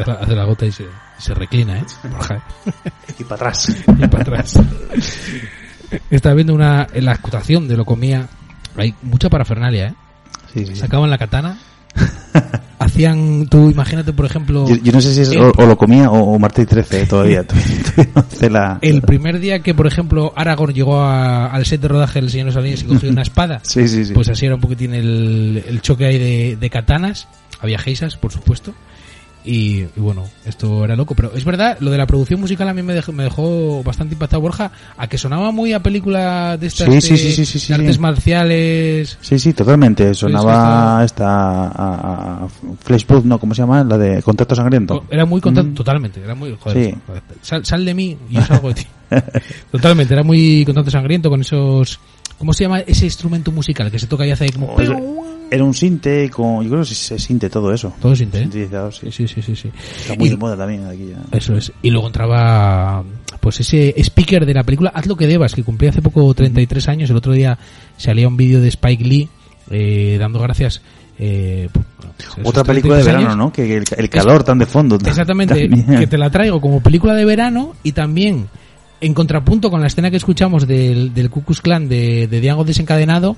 Hace la, hace la gota y se, se reclina, ¿eh? Borja. Y para atrás. y para atrás. Estaba viendo una, en la actuación de lo comía. Hay mucha parafernalia, ¿eh? Sí, sí. Sacaban la katana. Hacían, tú imagínate, por ejemplo. Yo, yo no sé si es el, o, o lo comía o, o Martí 13 todavía. Todavía la- el primer día que, por ejemplo, Aragorn llegó a- al set de rodaje del Señor de los Anillos y cogió una espada. Sí, sí, sí. Pues así era un poquitín el, el choque ahí de, de katanas. Había geisas, por supuesto. Y, y bueno, esto era loco. Pero es verdad, lo de la producción musical a mí me dejó, me dejó bastante impactado, Borja, a que sonaba muy a película de estas Sí, de, sí, sí, sí, sí, sí, de artes marciales. Sí, sí, totalmente. Sonaba sí, esta a, a Fleshbooth, ¿no? ¿Cómo se llama? La de Contacto Sangriento. Era muy contacto, Mm. totalmente. Era muy, joder, sal, sal de mí y yo salgo de ti. totalmente, era muy contacto sangriento con esos. ¿Cómo se llama ese instrumento musical que se toca y hace como. O era- un sinte con... Yo creo que se sinte todo eso. Todo sinte, ¿eh? Sintetizado, sí. Sí, sí, sí, sí. Está muy Y- de moda también aquí ya. Eso es. Y luego entraba, pues ese speaker de la película Haz lo que debas, que cumplía hace poco 33 años. El otro día salía un vídeo de Spike Lee eh, dando gracias. Eh, pues, esos Otra película de 33 verano, años. ¿no? Que, el, el calor tan de fondo. Exactamente, También. que te la traigo como película de verano y también en contrapunto con la escena que escuchamos del, del Ku Klux Klan de, de Diango desencadenado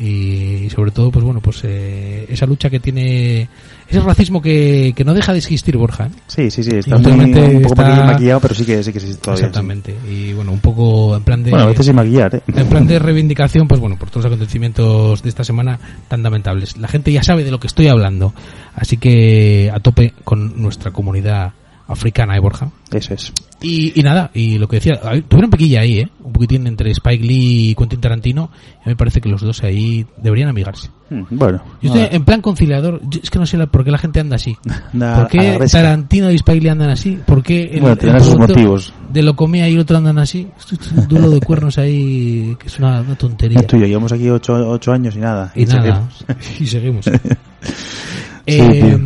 y sobre todo pues bueno pues eh, esa lucha que tiene ese racismo que, que no deja de existir Borja ¿eh? Sí, sí, sí. Está muy, un poco está- maquillado, pero sí que sí que existe todavía. sí. exactamente y bueno un poco en plan de Bueno, a veces sin maquillar, ¿eh? en plan de reivindicación, pues bueno, por todos los acontecimientos de esta semana tan lamentables. La gente ya sabe de lo que estoy hablando, así que a tope con nuestra comunidad africana, ¿eh, Borja? Eso es. Y, y nada, y lo que decía, tuvieron piquilla ahí, ¿eh? Un poquitín entre Spike Lee y Quentin Tarantino, y me parece que los dos ahí deberían amigarse. Mm, Bueno. Yo estoy en plan conciliador, yo es que no sé la- por qué la gente anda así. Anda ¿Por qué. Tarantino y Spike Lee andan así? ¿Por qué el, Bueno, el sus motivos. de lo comía y el otro andan así? Esto es un duelo de cuernos ahí, que es una, una tontería. El tuyo, llevamos aquí ocho, ocho años y nada. Y nada, seguimos. y seguimos. Eh.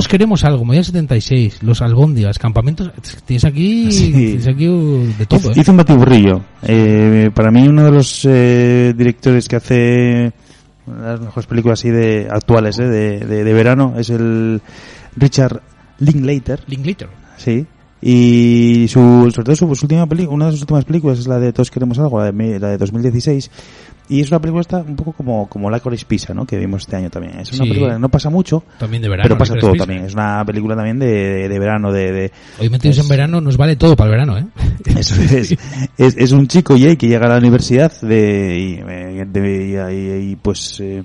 Todo Todos queremos algo, Modelo 76, los albóndigas, campamentos, tienes aquí, Sí. tienes aquí de todo, ¿eh? Hizo un batiburrillo. Eh, para mí uno de los eh, directores que hace las mejores películas así de actuales eh, de, de, de verano es el Richard Linklater. Linklater. Sí. Y su, sobre todo su, su última película, una de sus últimas películas es la de Todos queremos algo, la de, la de 2016. Y es una película esta un poco como, como Licorice Pizza, ¿no? Que vimos este año también. Es una Sí. película que no pasa mucho, También de verano. pero pasa todo también. Es una película también de, de, de verano, de, de, Hoy metidos en verano nos vale todo para el verano, ¿eh? eso es. es. es un chico gay que llega a la universidad de, y, eh, de- y- y, pues eh,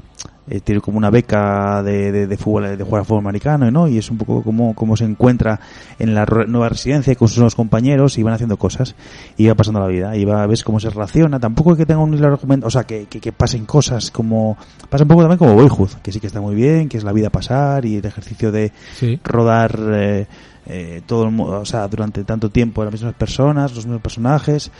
eh, tiene como una beca de, de, de fútbol, de jugar a fútbol americano, ¿no? Y es un poco como, como se encuentra en la nueva residencia con sus nuevos compañeros y van haciendo cosas y va pasando la vida y va, ves cómo se relaciona. Tampoco es que tenga un hilo argumento, o sea, que, que, que pasen cosas como, pasa un poco también como Boyhood, que sí que está muy bien, que es la vida pasar y el ejercicio de Sí. rodar eh, eh, todo el o sea, durante tanto tiempo las mismas personas, los mismos personajes.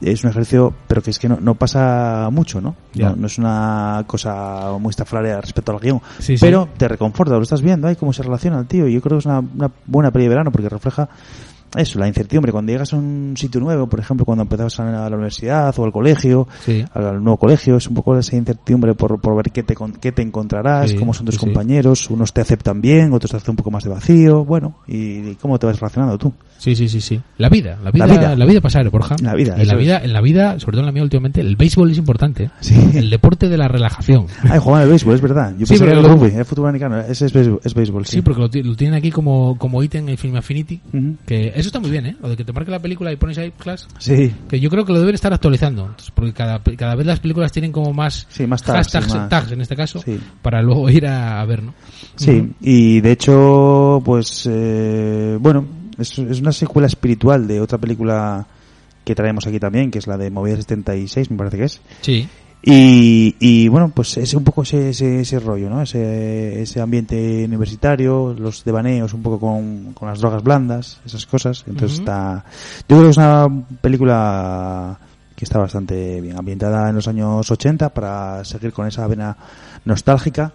Es un ejercicio, pero que es que no, no pasa mucho, ¿no? No, no es una cosa muy estaflaria respecto al guion. Sí, sí. pero te reconforta, lo estás viendo, ahí cómo se relaciona el tío. Y yo creo que es una, una buena peli de verano porque refleja eso, la incertidumbre. Cuando llegas a un sitio nuevo, por ejemplo, cuando empezabas a la universidad o al colegio, Sí. al, nuevo colegio, es un poco esa incertidumbre por, por ver qué te, qué te encontrarás, Sí, cómo son tus sí, compañeros, unos te aceptan bien, otros te hacen un poco más de vacío, bueno, y, y cómo te vas relacionando tú. Sí, sí, sí, sí. La vida, la vida, La vida. la vida pasar, Borja. La vida, eso la es. vida, en la vida, sobre todo en la mía últimamente, el béisbol es importante. ¿eh? El deporte de la relajación. Ay, juegan al béisbol, es verdad. Yo Sí, pero el rugby, es fútbol americano, ese es béisbol, es béisbol, sí. Sí, porque lo, ti- lo tienen aquí como, como ítem en el Film Affinity. Que eso está muy bien, ¿eh? Lo de que te marque la película y pones ahí class. Sí, Que yo creo que lo deben estar actualizando. Entonces, porque cada, cada vez las películas tienen como más, Sí, más tags, hashtags, sí, más. tags en este caso, Sí. para luego ir a, a ver, ¿no? Sí, y de hecho, pues, eh, bueno, es, es una secuela espiritual de otra película que traemos aquí también, que es la de Movida 76, me parece que es. Sí. Y, y bueno, pues es un poco ese, ese, ese rollo, ¿no? Ese, ese ambiente universitario, los devaneos un poco con, con las drogas blandas, esas cosas. Entonces está, yo creo que es una película que está bastante bien ambientada en los años 80 para seguir con esa vena nostálgica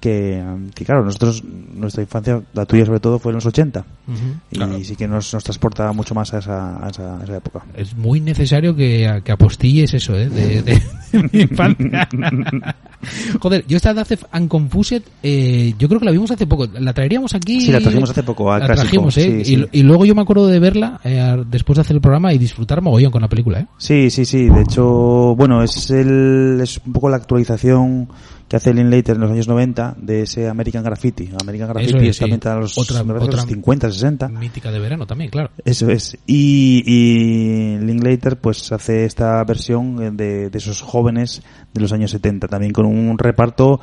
que, que claro, nosotros, nuestra infancia, la tuya sobre todo, fue en los 80. Ujú, Y claro. sí que nos, nos transporta mucho más a esa, a esa, a esa época. Es muy necesario que, que apostilles eso, ¿eh? De, de- de mi infancia. Joder, yo esta Dace Unconfused, eh, yo creo que la vimos hace poco. La traeríamos aquí. Sí, la trajimos hace poco, al La clásico, trajimos, ¿eh? sí, y, sí. y luego yo me acuerdo de verla eh, después de hacer el programa y disfrutar mogollón con la película, ¿eh? Sí, sí, sí. De hecho, bueno, es el, es un poco la actualización que hace Linklater en los años 90 de ese American Graffiti. American Graffiti es, sí. ambientada en los, Otra- otra- los 50, 60. Mítica de verano también, claro. Eso es. Y, y Linklater pues hace esta versión eh, de, de esos jóvenes de los años 70, también con un reparto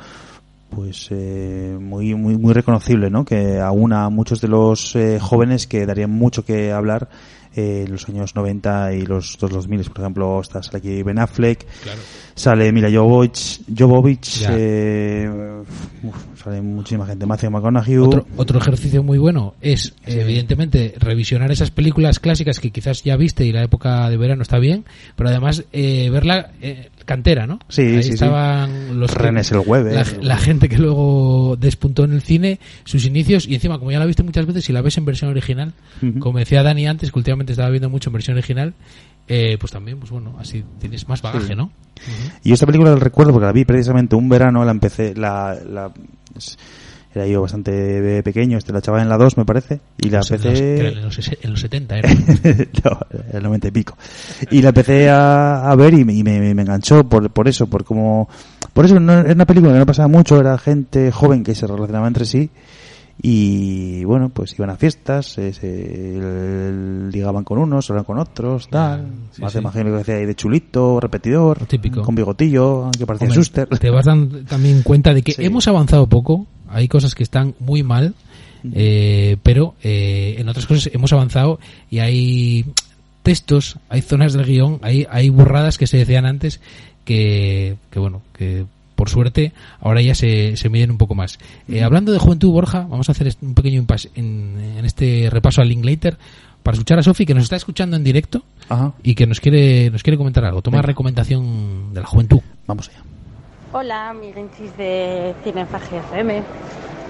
pues eh, muy muy muy reconocible, ¿no? Que aúna a muchos de los eh, jóvenes que darían mucho que hablar eh, en los años 90 y los, los 2000, por ejemplo, está aquí Ben Affleck, Claro. Sale Mila Jovovich, Jovovich eh, uf, sale muchísima gente, Matthew McConaughey, Otro, otro ejercicio muy bueno es, eh, evidentemente, revisionar esas películas clásicas que quizás ya viste y la época de verano está bien, pero además eh, verla eh, cantera, ¿no? Sí, Ahí sí, sí. estaban los René Zellweger. la, la gente que luego despuntó en el cine, sus inicios, y encima, como ya la viste muchas veces, si la ves en versión original, Ujú. como decía Dani antes, que últimamente estaba viendo mucho en versión original, eh, pues también, pues bueno, así tienes más bagaje, Sí. ¿no? Y esta película la recuerdo porque la vi precisamente un verano, la empecé, la, la era yo bastante pequeño, este la echaba en la 2 me parece, y la Pues en, los, empecé... era en, los, en los 70 era. no, el 90 y pico. Y la empecé a, a ver y, me, y me, me enganchó por, por eso, por como... Por eso no, era una película que no pasaba mucho, era gente joven que se relacionaba entre sí y bueno, pues iban a fiestas, eh, se, el- ligaban con unos, hablaban con otros, tal. sí, Más sí. imagino que hacía ahí de chulito, repetidor, Típico. con bigotillo, que parecía Suster. Te vas dando también cuenta de que Sí. hemos avanzado poco, hay cosas que están muy mal, eh, pero eh, en otras cosas hemos avanzado y hay textos, hay zonas del guion, hay, hay burradas que se decían antes que, que bueno, que por suerte ahora ya se, se miden un poco más. Eh, hablando de juventud, Borja, vamos a hacer un pequeño impasse en, en este repaso al Linklater para escuchar a Sofi que nos está escuchando en directo Ajá, y que nos quiere nos quiere comentar algo. Toma Venga. recomendación de la juventud. vamos allá. Hola, amiguinchis de Cinefagia FM.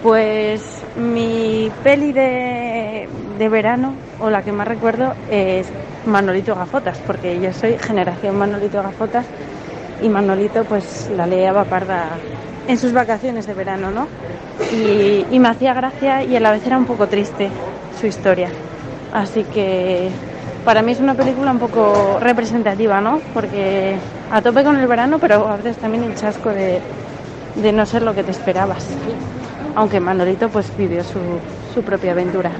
Pues mi peli de, de verano, o la que más recuerdo, es Manolito Gafotas, porque yo soy generación Manolito Gafotas y Manolito pues la leía parda en sus vacaciones de verano, ¿no? Y, y me hacía gracia y a la vez era un poco triste su historia. Así que para mí es una película un poco representativa, ¿no? Porque a tope con el verano, pero a veces también el chasco de, de no ser lo que te esperabas. Aunque Manolito pues vivió su, su propia aventura.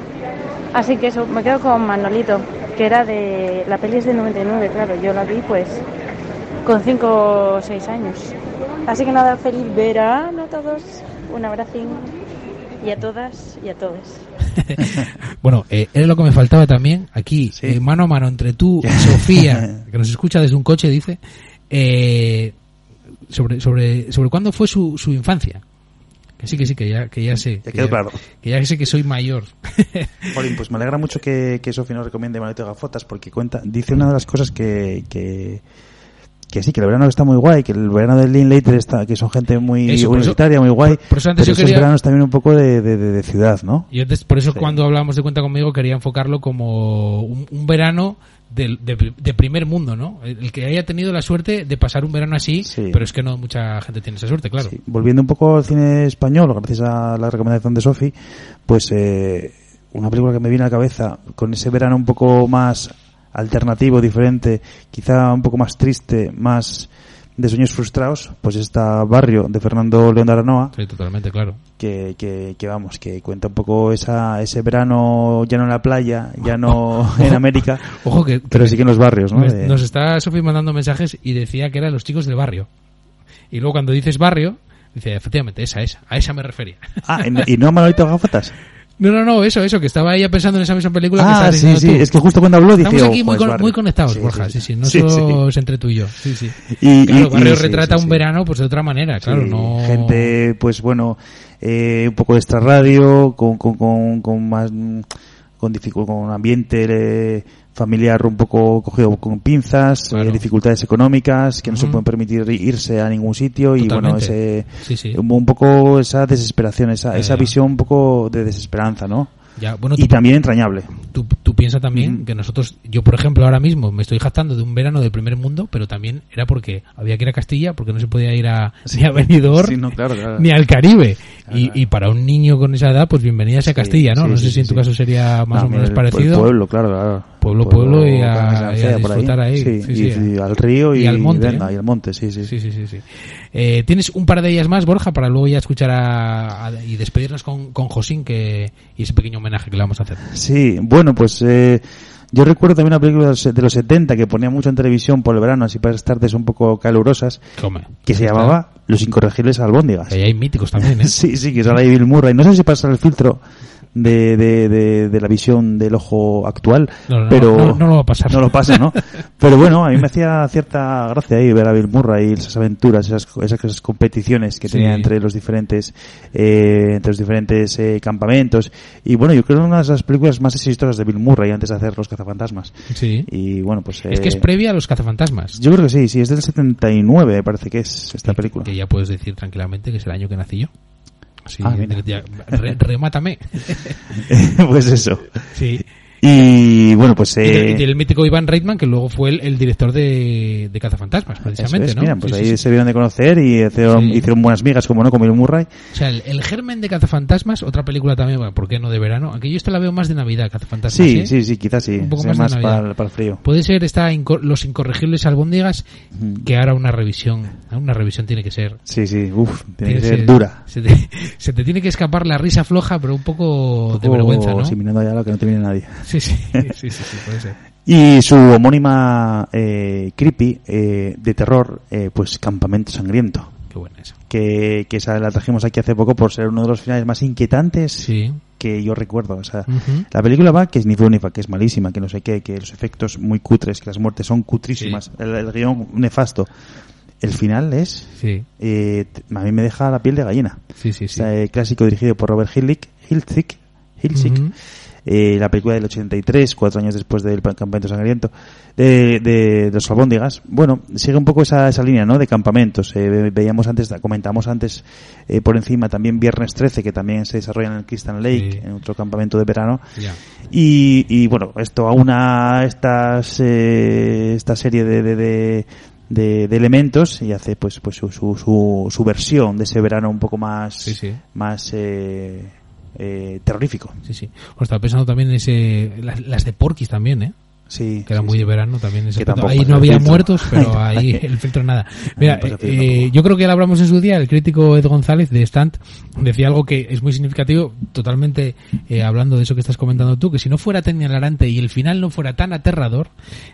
Así que eso, me quedo con Manolito, que era de. La peli es del 99, claro, yo la vi pues con 5 o 6 años. Así que nada, feliz verano a todos. Un abracín y a todas y a todos. Bueno, eh, es lo que me faltaba también. Aquí, eh, mano a mano entre tú y Sofía, que nos escucha desde un coche, dice, eh, sobre, sobre, sobre cuándo fue su, su infancia. Que sí, que sí, que ya, que ya sé. Ya que quedó claro. Que ya sé que soy mayor. Jolín, pues me alegra mucho que, que Sofía nos recomiende Manolito Gafotas porque cuenta, dice una de las cosas que, que, que sí, que el verano está muy guay, que el verano del Linklater está, que son gente muy Eso, por eso- universitaria, muy guay, por- por eso antes pero yo esos quería- veranos también un poco de, de, de- de ciudad, ¿no? Yo des- por eso Sí. cuando hablábamos de cuenta conmigo quería enfocarlo como un, un verano de, de primer mundo, ¿no? El, el que haya tenido la suerte de pasar un verano así, pero es que no mucha gente tiene esa suerte, claro. Volviendo un poco al cine español, gracias a la recomendación de Sofi, pues eh, una película que me viene a la cabeza con ese verano un poco más alternativo, diferente, quizá un poco más triste, más de sueños frustrados, pues está Barrio de Fernando León de Aranoa, Sí, totalmente, claro. que, que, que vamos, que cuenta un poco esa, ese verano ya no en la playa, ya no en América, Ojo que, pero sí que en los barrios, ¿no? Me- Nos está Sofi mandando mensajes y decía que eran los chicos del barrio. Y luego cuando dices barrio, dice, efectivamente, esa, esa, a esa me refería. Ah, ¿y no Manolito Gafotas? No, no, no, eso, eso, que estaba ella pensando en esa misma película que Ah, estás sí, sí, tú. es que justo cuando habló dije, Estamos aquí "Oh, muy, pues con- Barrio". muy conectados, Sí, Borja, sí, sí, sí, no solo es entre tú y yo, sí, sí. Y- claro, y- Barrio y retrata un verano pues de otra manera, claro, no... Gente, pues bueno, eh, un poco de extrarradio, con, con, con, con más, con, con un ambiente eh, familiar un poco cogido con pinzas, eh, dificultades económicas, que no se pueden permitir irse a ningún sitio y bueno, Totalmente. ese, Sí, sí. Un, un poco esa desesperación, esa, Ya, esa visión un poco de desesperanza, ¿no? Ya, bueno, y tú- también entrañable. Tú, tú piensas también que nosotros, yo por ejemplo ahora mismo me estoy jactando de un verano del primer mundo, pero también era porque había que ir a Castilla, porque no se podía ir a, ni a Benidorm, Sí, no, claro, claro. ni al Caribe. Y, y para un niño con esa edad, pues bienvenida sea Castilla, ¿no? sí, no sé sí, si en tu sí. caso sería más o menos el- parecido. El pueblo, claro, claro. Pueblo, pueblo, y a, y a por disfrutar ahí. Sí, Sí, y, sí. y al río y, al monte, venga, ¿eh? y al monte, sí, sí. Sí, sí, sí, sí. Eh, Tienes un par de ellas más, Borja, para luego ya escuchar a, a- y despedirnos con, con Josín que, y ese pequeño homenaje que le vamos a hacer. Sí, bueno, pues eh, yo recuerdo también una película de los- de los 70 que ponía mucho en televisión por el verano, así para estar tardes un poco calurosas, Come. que se llamaba Los Incorregibles Albóndigas. Ahí hay míticos también, ¿eh? sí, sí, que sale Bill Murray. No sé si pasa el filtro de, de, de, de la visión del ojo actual, No, no, pero no, no lo va a pasar. No lo pasa, ¿no? pero bueno, a mí me hacía cierta gracia ahí ver a Bill Murray, esas aventuras, esas, esas, esas competiciones que Sí. tenía entre los diferentes, eh, entre los diferentes eh, campamentos. Y bueno, yo creo que una de las películas más exitosas de Bill Murray antes de hacer Los Cazafantasmas. Sí. Y bueno, pues... Es que es eh, previa a los cazafantasmas. Yo creo que sí, sí, es del 79, me parece que es esta película. Que ya puedes decir tranquilamente que es el año que nací yo. Así, Ah, mira. ya- re- remátame. pues eso. Sí. Y bueno, pues... Eh, y del mítico Iván Reitman, que luego fue el, el director de, de Cazafantasmas, precisamente, es, ¿no? mira, pues Sí, ahí sí, se vieron de conocer y hicieron, Sí. hicieron buenas migas, como no, con Bill Murray. O sea, el, el germen de Cazafantasmas, otra película también, bueno, ¿por qué no de verano? Aunque yo esta la veo más de Navidad, Cazafantasmas. Sí, ¿eh? sí, sí, quizás sí. Un poco más de para, para el frío. Puede ser esta inco- Los Incorregibles Albóndigas, que ahora una revisión, una revisión tiene que ser. Sí, sí, uff, tiene que ser dura. Se te, se te tiene que escapar la risa floja, pero un poco, de Un poco vergüenza, ¿no? sí, mirando allá lo que no te viene nadie. Sí, sí, sí, sí, sí, puede ser. Y su homónima eh, creepy eh, de terror, eh, pues Campamento Sangriento. Qué buena esa. Que, que esa la trajimos aquí hace poco por ser uno de los finales más inquietantes que yo recuerdo. O sea, la película va que es ni fu ni fa, que es malísima, que no sé qué, que los efectos muy cutres, que las muertes son cutrísimas, el, el guion nefasto. El final es, Sí. eh, a mí me deja la piel de gallina. Sí, sí, sí. O sea, eh, clásico dirigido por Robert Hillick, Hiltzik, Hiltzik. Eh, la película del 83, cuatro años después del campamento sangriento, de, de, los albóndigas. Bueno, sigue un poco esa, esa línea, ¿no? De campamentos. Eh, veíamos antes, comentamos antes eh, por encima también Viernes 13, que también se desarrolla en el Crystal Lake, en otro campamento de verano. Y, y bueno, esto aúna estas, eh, esta serie de, de, de de, elementos y hace pues pues su, su, su, versión de ese verano un poco más más eh, eh, terrorífico. Sí, sí. Pues estaba pensando también en ese, las, de Porquis también, ¿eh? Sí, que era muy de verano también. ahí no había muertos, pero ahí el filtro nada. Mira, eh, yo creo que ya lo hablamos en su día, el crítico Ed González de Stant decía algo que es muy significativo, totalmente eh, hablando de eso que estás comentando tú, que si no fuera tan hilarante y el final no fuera tan aterrador,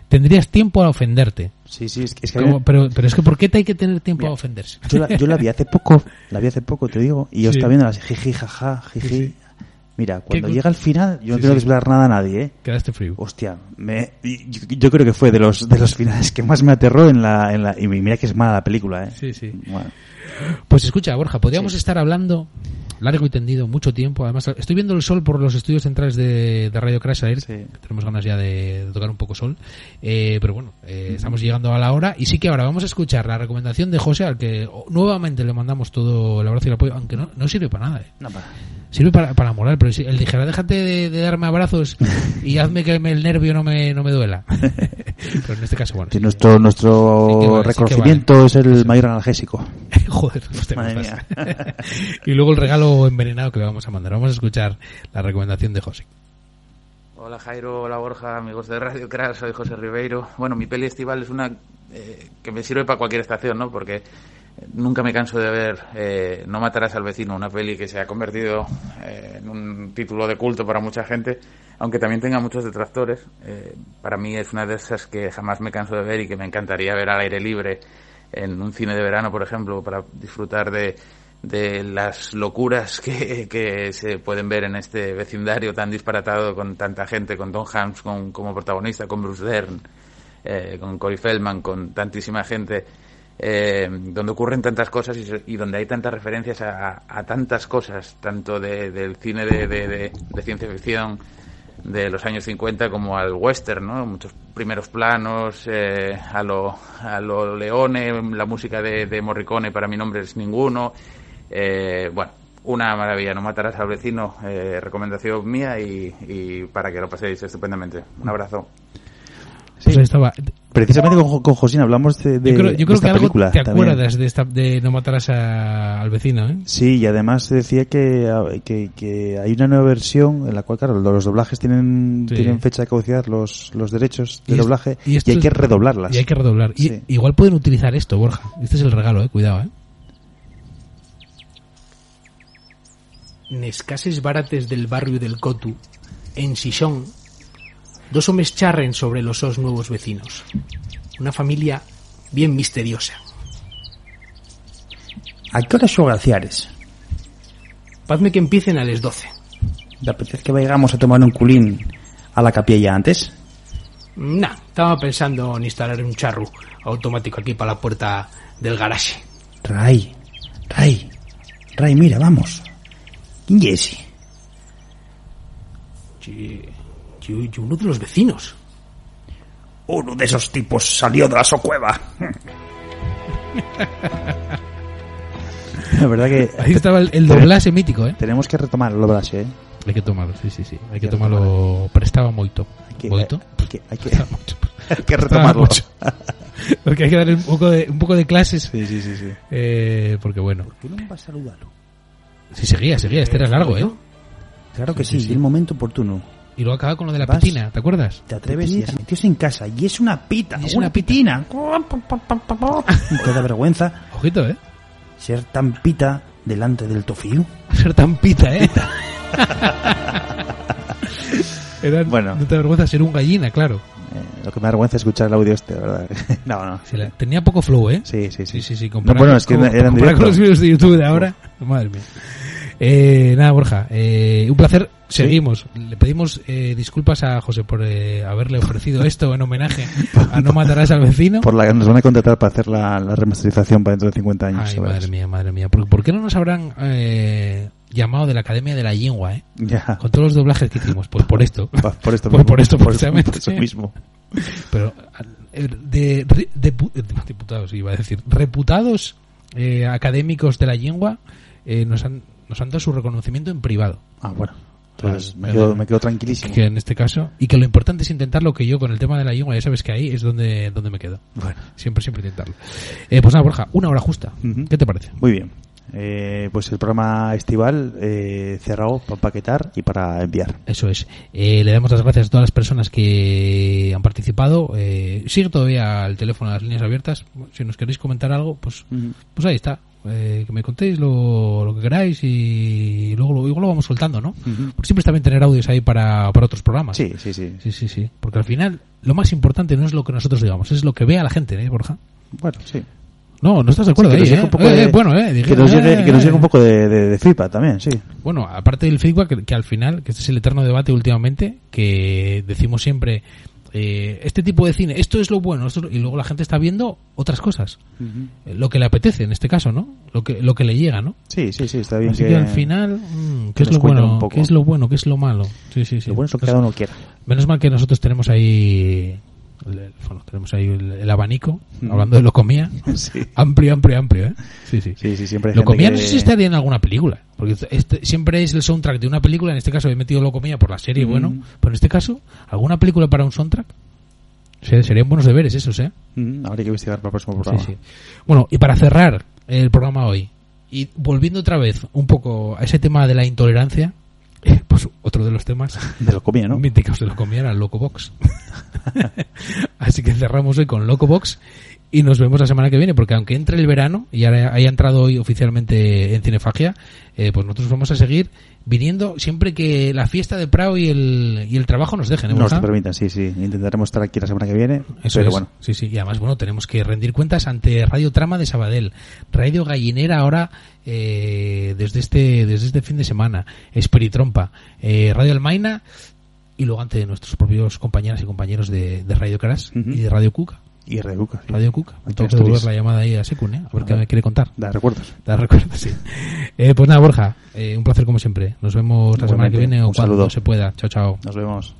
tendrías tiempo a ofenderte. Sí, sí, es que, pero, pero es que ¿por qué te hay que tener tiempo a ofenderse? Yo la, yo la vi hace poco, la vi hace poco, te digo, y yo estaba viendo las jiji, jaja, jiji. Mira, cuando llega al final, yo no tengo que explicar nada a nadie, ¿eh? Quedaste frío. Hostia, me, yo, creo que fue de los de los finales que más me aterró en la, en la y mira que es mala la película, ¿eh? Sí, sí. Pues escucha, Borja, podríamos estar hablando largo y tendido, mucho tiempo. Además, estoy viendo el sol por los estudios centrales de, Radio Crash Air, que tenemos ganas ya de, tocar un poco sol. Eh, pero bueno, eh, estamos llegando a la hora y sí que ahora vamos a escuchar la recomendación de José, al que nuevamente le mandamos todo el abrazo y el apoyo, aunque no, no sirve para nada. ¿eh? No, para sirve para, para moral, pero si él dijera, déjate de, darme abrazos y hazme que el nervio no me, no me duela. pero en este caso, bueno. nuestro nuestro reconocimiento es el mayor analgésico. Joder, pues te y luego el regalo envenenado que le vamos a mandar. Vamos a escuchar la recomendación de José. Hola Jairo, hola Borja, amigos de Radio Crash, soy José Ribeiro. Bueno, mi peli estival es una eh, que me sirve para cualquier estación, ¿no? Porque Nunca me canso de ver eh, No matarás al vecino, una peli que se ha convertido eh, en un título de culto para mucha gente, aunque también tenga muchos detractores. Eh, para mí es una de esas que jamás me canso de ver y que me encantaría ver al aire libre en un cine de verano, por ejemplo, para disfrutar de, de las locuras que, que, se pueden ver en este vecindario tan disparatado con tanta gente, con Tom Hanks como protagonista, con Bruce Dern, con Corey Feldman, con tantísima gente eh, donde ocurren tantas cosas y, donde hay tantas referencias a, tantas cosas, tanto del cine de, ciencia ficción de los años 50 como al western, ¿no? Muchos primeros planos, eh, a, lo, a lo Leone, la música de, Morricone para mi nombre es ninguno. Eh, bueno, una maravilla, no matarás al vecino, eh, recomendación mía y, y para que lo paséis estupendamente. Un abrazo. Pues estaba. Precisamente con, con Josín hablamos de, de, yo creo, esta que película. te acuerdas de, esta, de no matarás al vecino, ¿eh? Sí, y además decía que, que, que, hay una nueva versión en la cual, claro, los doblajes tienen, tienen fecha de caducidad, los, los derechos de doblaje, y, hay que redoblarlas. Y hay que redoblar. Y, igual pueden utilizar esto, Borja. Este es el regalo, ¿eh? Cuidado, ¿eh? Nescases barates del barrio del Cotu, en Sison, Dos hombres charren sobre los dos nuevos vecinos. Una familia bien misteriosa. ¿A qué hora son glaciares? Padme que empiecen a las 12. ¿Te apetece que vayamos a tomar un culín a la capilla antes? Nah, estaba pensando en instalar un charro automático aquí para la puerta del garaje. Ray, Ray, Ray, mira, vamos. ¿Quién es Sí, y, uno de los vecinos. Uno de esos tipos salió de la socueva. La verdad que... Ahí estaba el, doblaje mítico, ¿eh? Tenemos que retomar el doblaje, ¿eh? Hay que tomarlo, sí, sí, sí. Hay, que, tomarlo... Prestaba moito. Hay que, ¿Moito? Hay que, hay que, hay que retomarlo. Mucho. porque hay que darle un poco de, un poco de clases. Sí, sí, sí. sí. Eh, porque bueno. ¿Por qué no me vas a saludarlo? Sí, seguía, seguía. Este era largo, ¿eh? Claro que sí, sí, el momento oportuno. Y luego acaba con lo de la pitina, ¿te acuerdas? Te atreves y se metió en casa. Y es una pita, es una, pitina. Te da vergüenza. Ojito, ¿eh? Ser tan pita delante del tofiu. Ser tan pita, ¿eh? bueno. No te da vergüenza ser un gallina, claro. Eh, lo que me da vergüenza es escuchar el audio este, ¿verdad? no, no. tenía poco flow, ¿eh? Sí, sí, sí. Sí, sí, no, bueno, es que eran con los vídeos de YouTube de ahora. Madre mía. Eh, nada, Borja, eh, un placer. Seguimos. Le pedimos eh, disculpas a José por eh, haberle ofrecido esto en homenaje a No matarás al vecino. Por la que nos van a contratar para hacer la, remasterización para dentro de 50 años. Ay, madre mía, madre mía. ¿Por, qué no nos habrán llamado de la Academia de la Lengua, ¿eh? Ya. Con todos los doblajes que hicimos, pues por esto. Por esto Pues mismo. por esto, Por- precisamente. por eso mismo. Pero eh, de, de- de- diputados, iba a decir, reputados eh, académicos de la lengua eh, nos, han, nos han dado su reconocimiento en privado. Ah, bueno. Entonces me quedo, me quedo tranquilísimo. Que en este caso, y que lo importante es intentar lo que yo con el tema de la lengua, ya sabes que ahí es donde, donde me quedo. Bueno. Siempre, siempre intentarlo. Eh, pues nada, Borja, una hora justa. ¿Qué te parece? Muy bien. Eh, pues el programa estival eh, cerrado para empaquetar y para enviar. Eso es. Eh, le damos las gracias a todas las personas que han participado. Eh, sigue todavía el teléfono, las líneas abiertas. Si nos queréis comentar algo, pues, pues ahí está. Eh, que me contéis lo, lo que queráis y luego lo, igual lo vamos soltando, ¿no? Porque siempre está bien tener audios ahí para, para otros programas. Sí, sí, sí. Sí, sí, sí. Porque al final lo más importante no es lo que nosotros digamos, es lo que vea la gente, ¿eh, Borja? Bueno, sí. No, no estás de acuerdo Sí, que ahí, nos llegue ¿eh? un poco Eh, de- bueno, dije- que nos llegue, que nos llegue un poco de, de, de feedback también, sí. Bueno, aparte del feedback, que, que al final, que este es el eterno debate últimamente, que decimos siempre, eh, este tipo de cine, esto es lo bueno, esto es lo- y luego la gente está viendo otras cosas. Eh, Lo que le apetece, en este caso, ¿no? Lo que, lo que le llega, ¿no? Sí, sí, sí, está bien Así que, que, al final, mm, que ¿qué es lo bueno? ¿Qué es lo bueno? ¿Qué es lo malo? Sí, sí, sí. Lo bueno es lo que cada uno quiera. Menos mal que nosotros tenemos ahí bueno, tenemos ahí el, el abanico, Mm. hablando de Locomía. Sí. Amplio, amplio, amplio, ¿eh? Sí, sí. Sí, sí, siempre Locomía gente no sé si estaría en alguna película. Porque este, siempre es el soundtrack de una película. En este caso he metido Locomía por la serie, Mm. bueno. Pero en este caso, ¿alguna película para un soundtrack? Se- Serían buenos deberes esos, ¿eh? Mm, habría que investigar para el próximo programa. Sí, sí. Bueno, y para cerrar el programa hoy, y volviendo otra vez un poco a ese tema de la intolerancia, eh, pues otro de los temas De lo comía, ¿no? míticos de lo comía era Locobox. Así que cerramos hoy con Locobox y nos vemos la semana que viene, porque aunque entre el verano y ahora haya entrado hoy oficialmente en Cinefagia, eh, pues nosotros vamos a seguir viniendo siempre que la fiesta de Prado y el, y el trabajo nos dejen. ¿eh, Nos permitan, sí, sí. Intentaremos estar aquí la semana que viene. Eso pero es. bueno, Sí, sí. Y además, bueno, tenemos que rendir cuentas ante Radio Trama de Sabadell, Radio Gallinera ahora eh, desde este desde este fin de semana, Esperitrompa, eh, Radio Almaina y luego ante nuestros propios compañeras y compañeros de, de Radio Caras y de Radio Cuca. Y Radio Cuca. sí. Radio Cuca. Tengo que devolver la llamada ahí a Secun, ¿eh? A ver qué me quiere contar. Da recuerdos. Da recuerdos, sí. Eh, pues nada, Borja, eh, un placer como siempre. Nos vemos la semana que viene o Un cuando saludo. se pueda. Chao, chao. Nos vemos.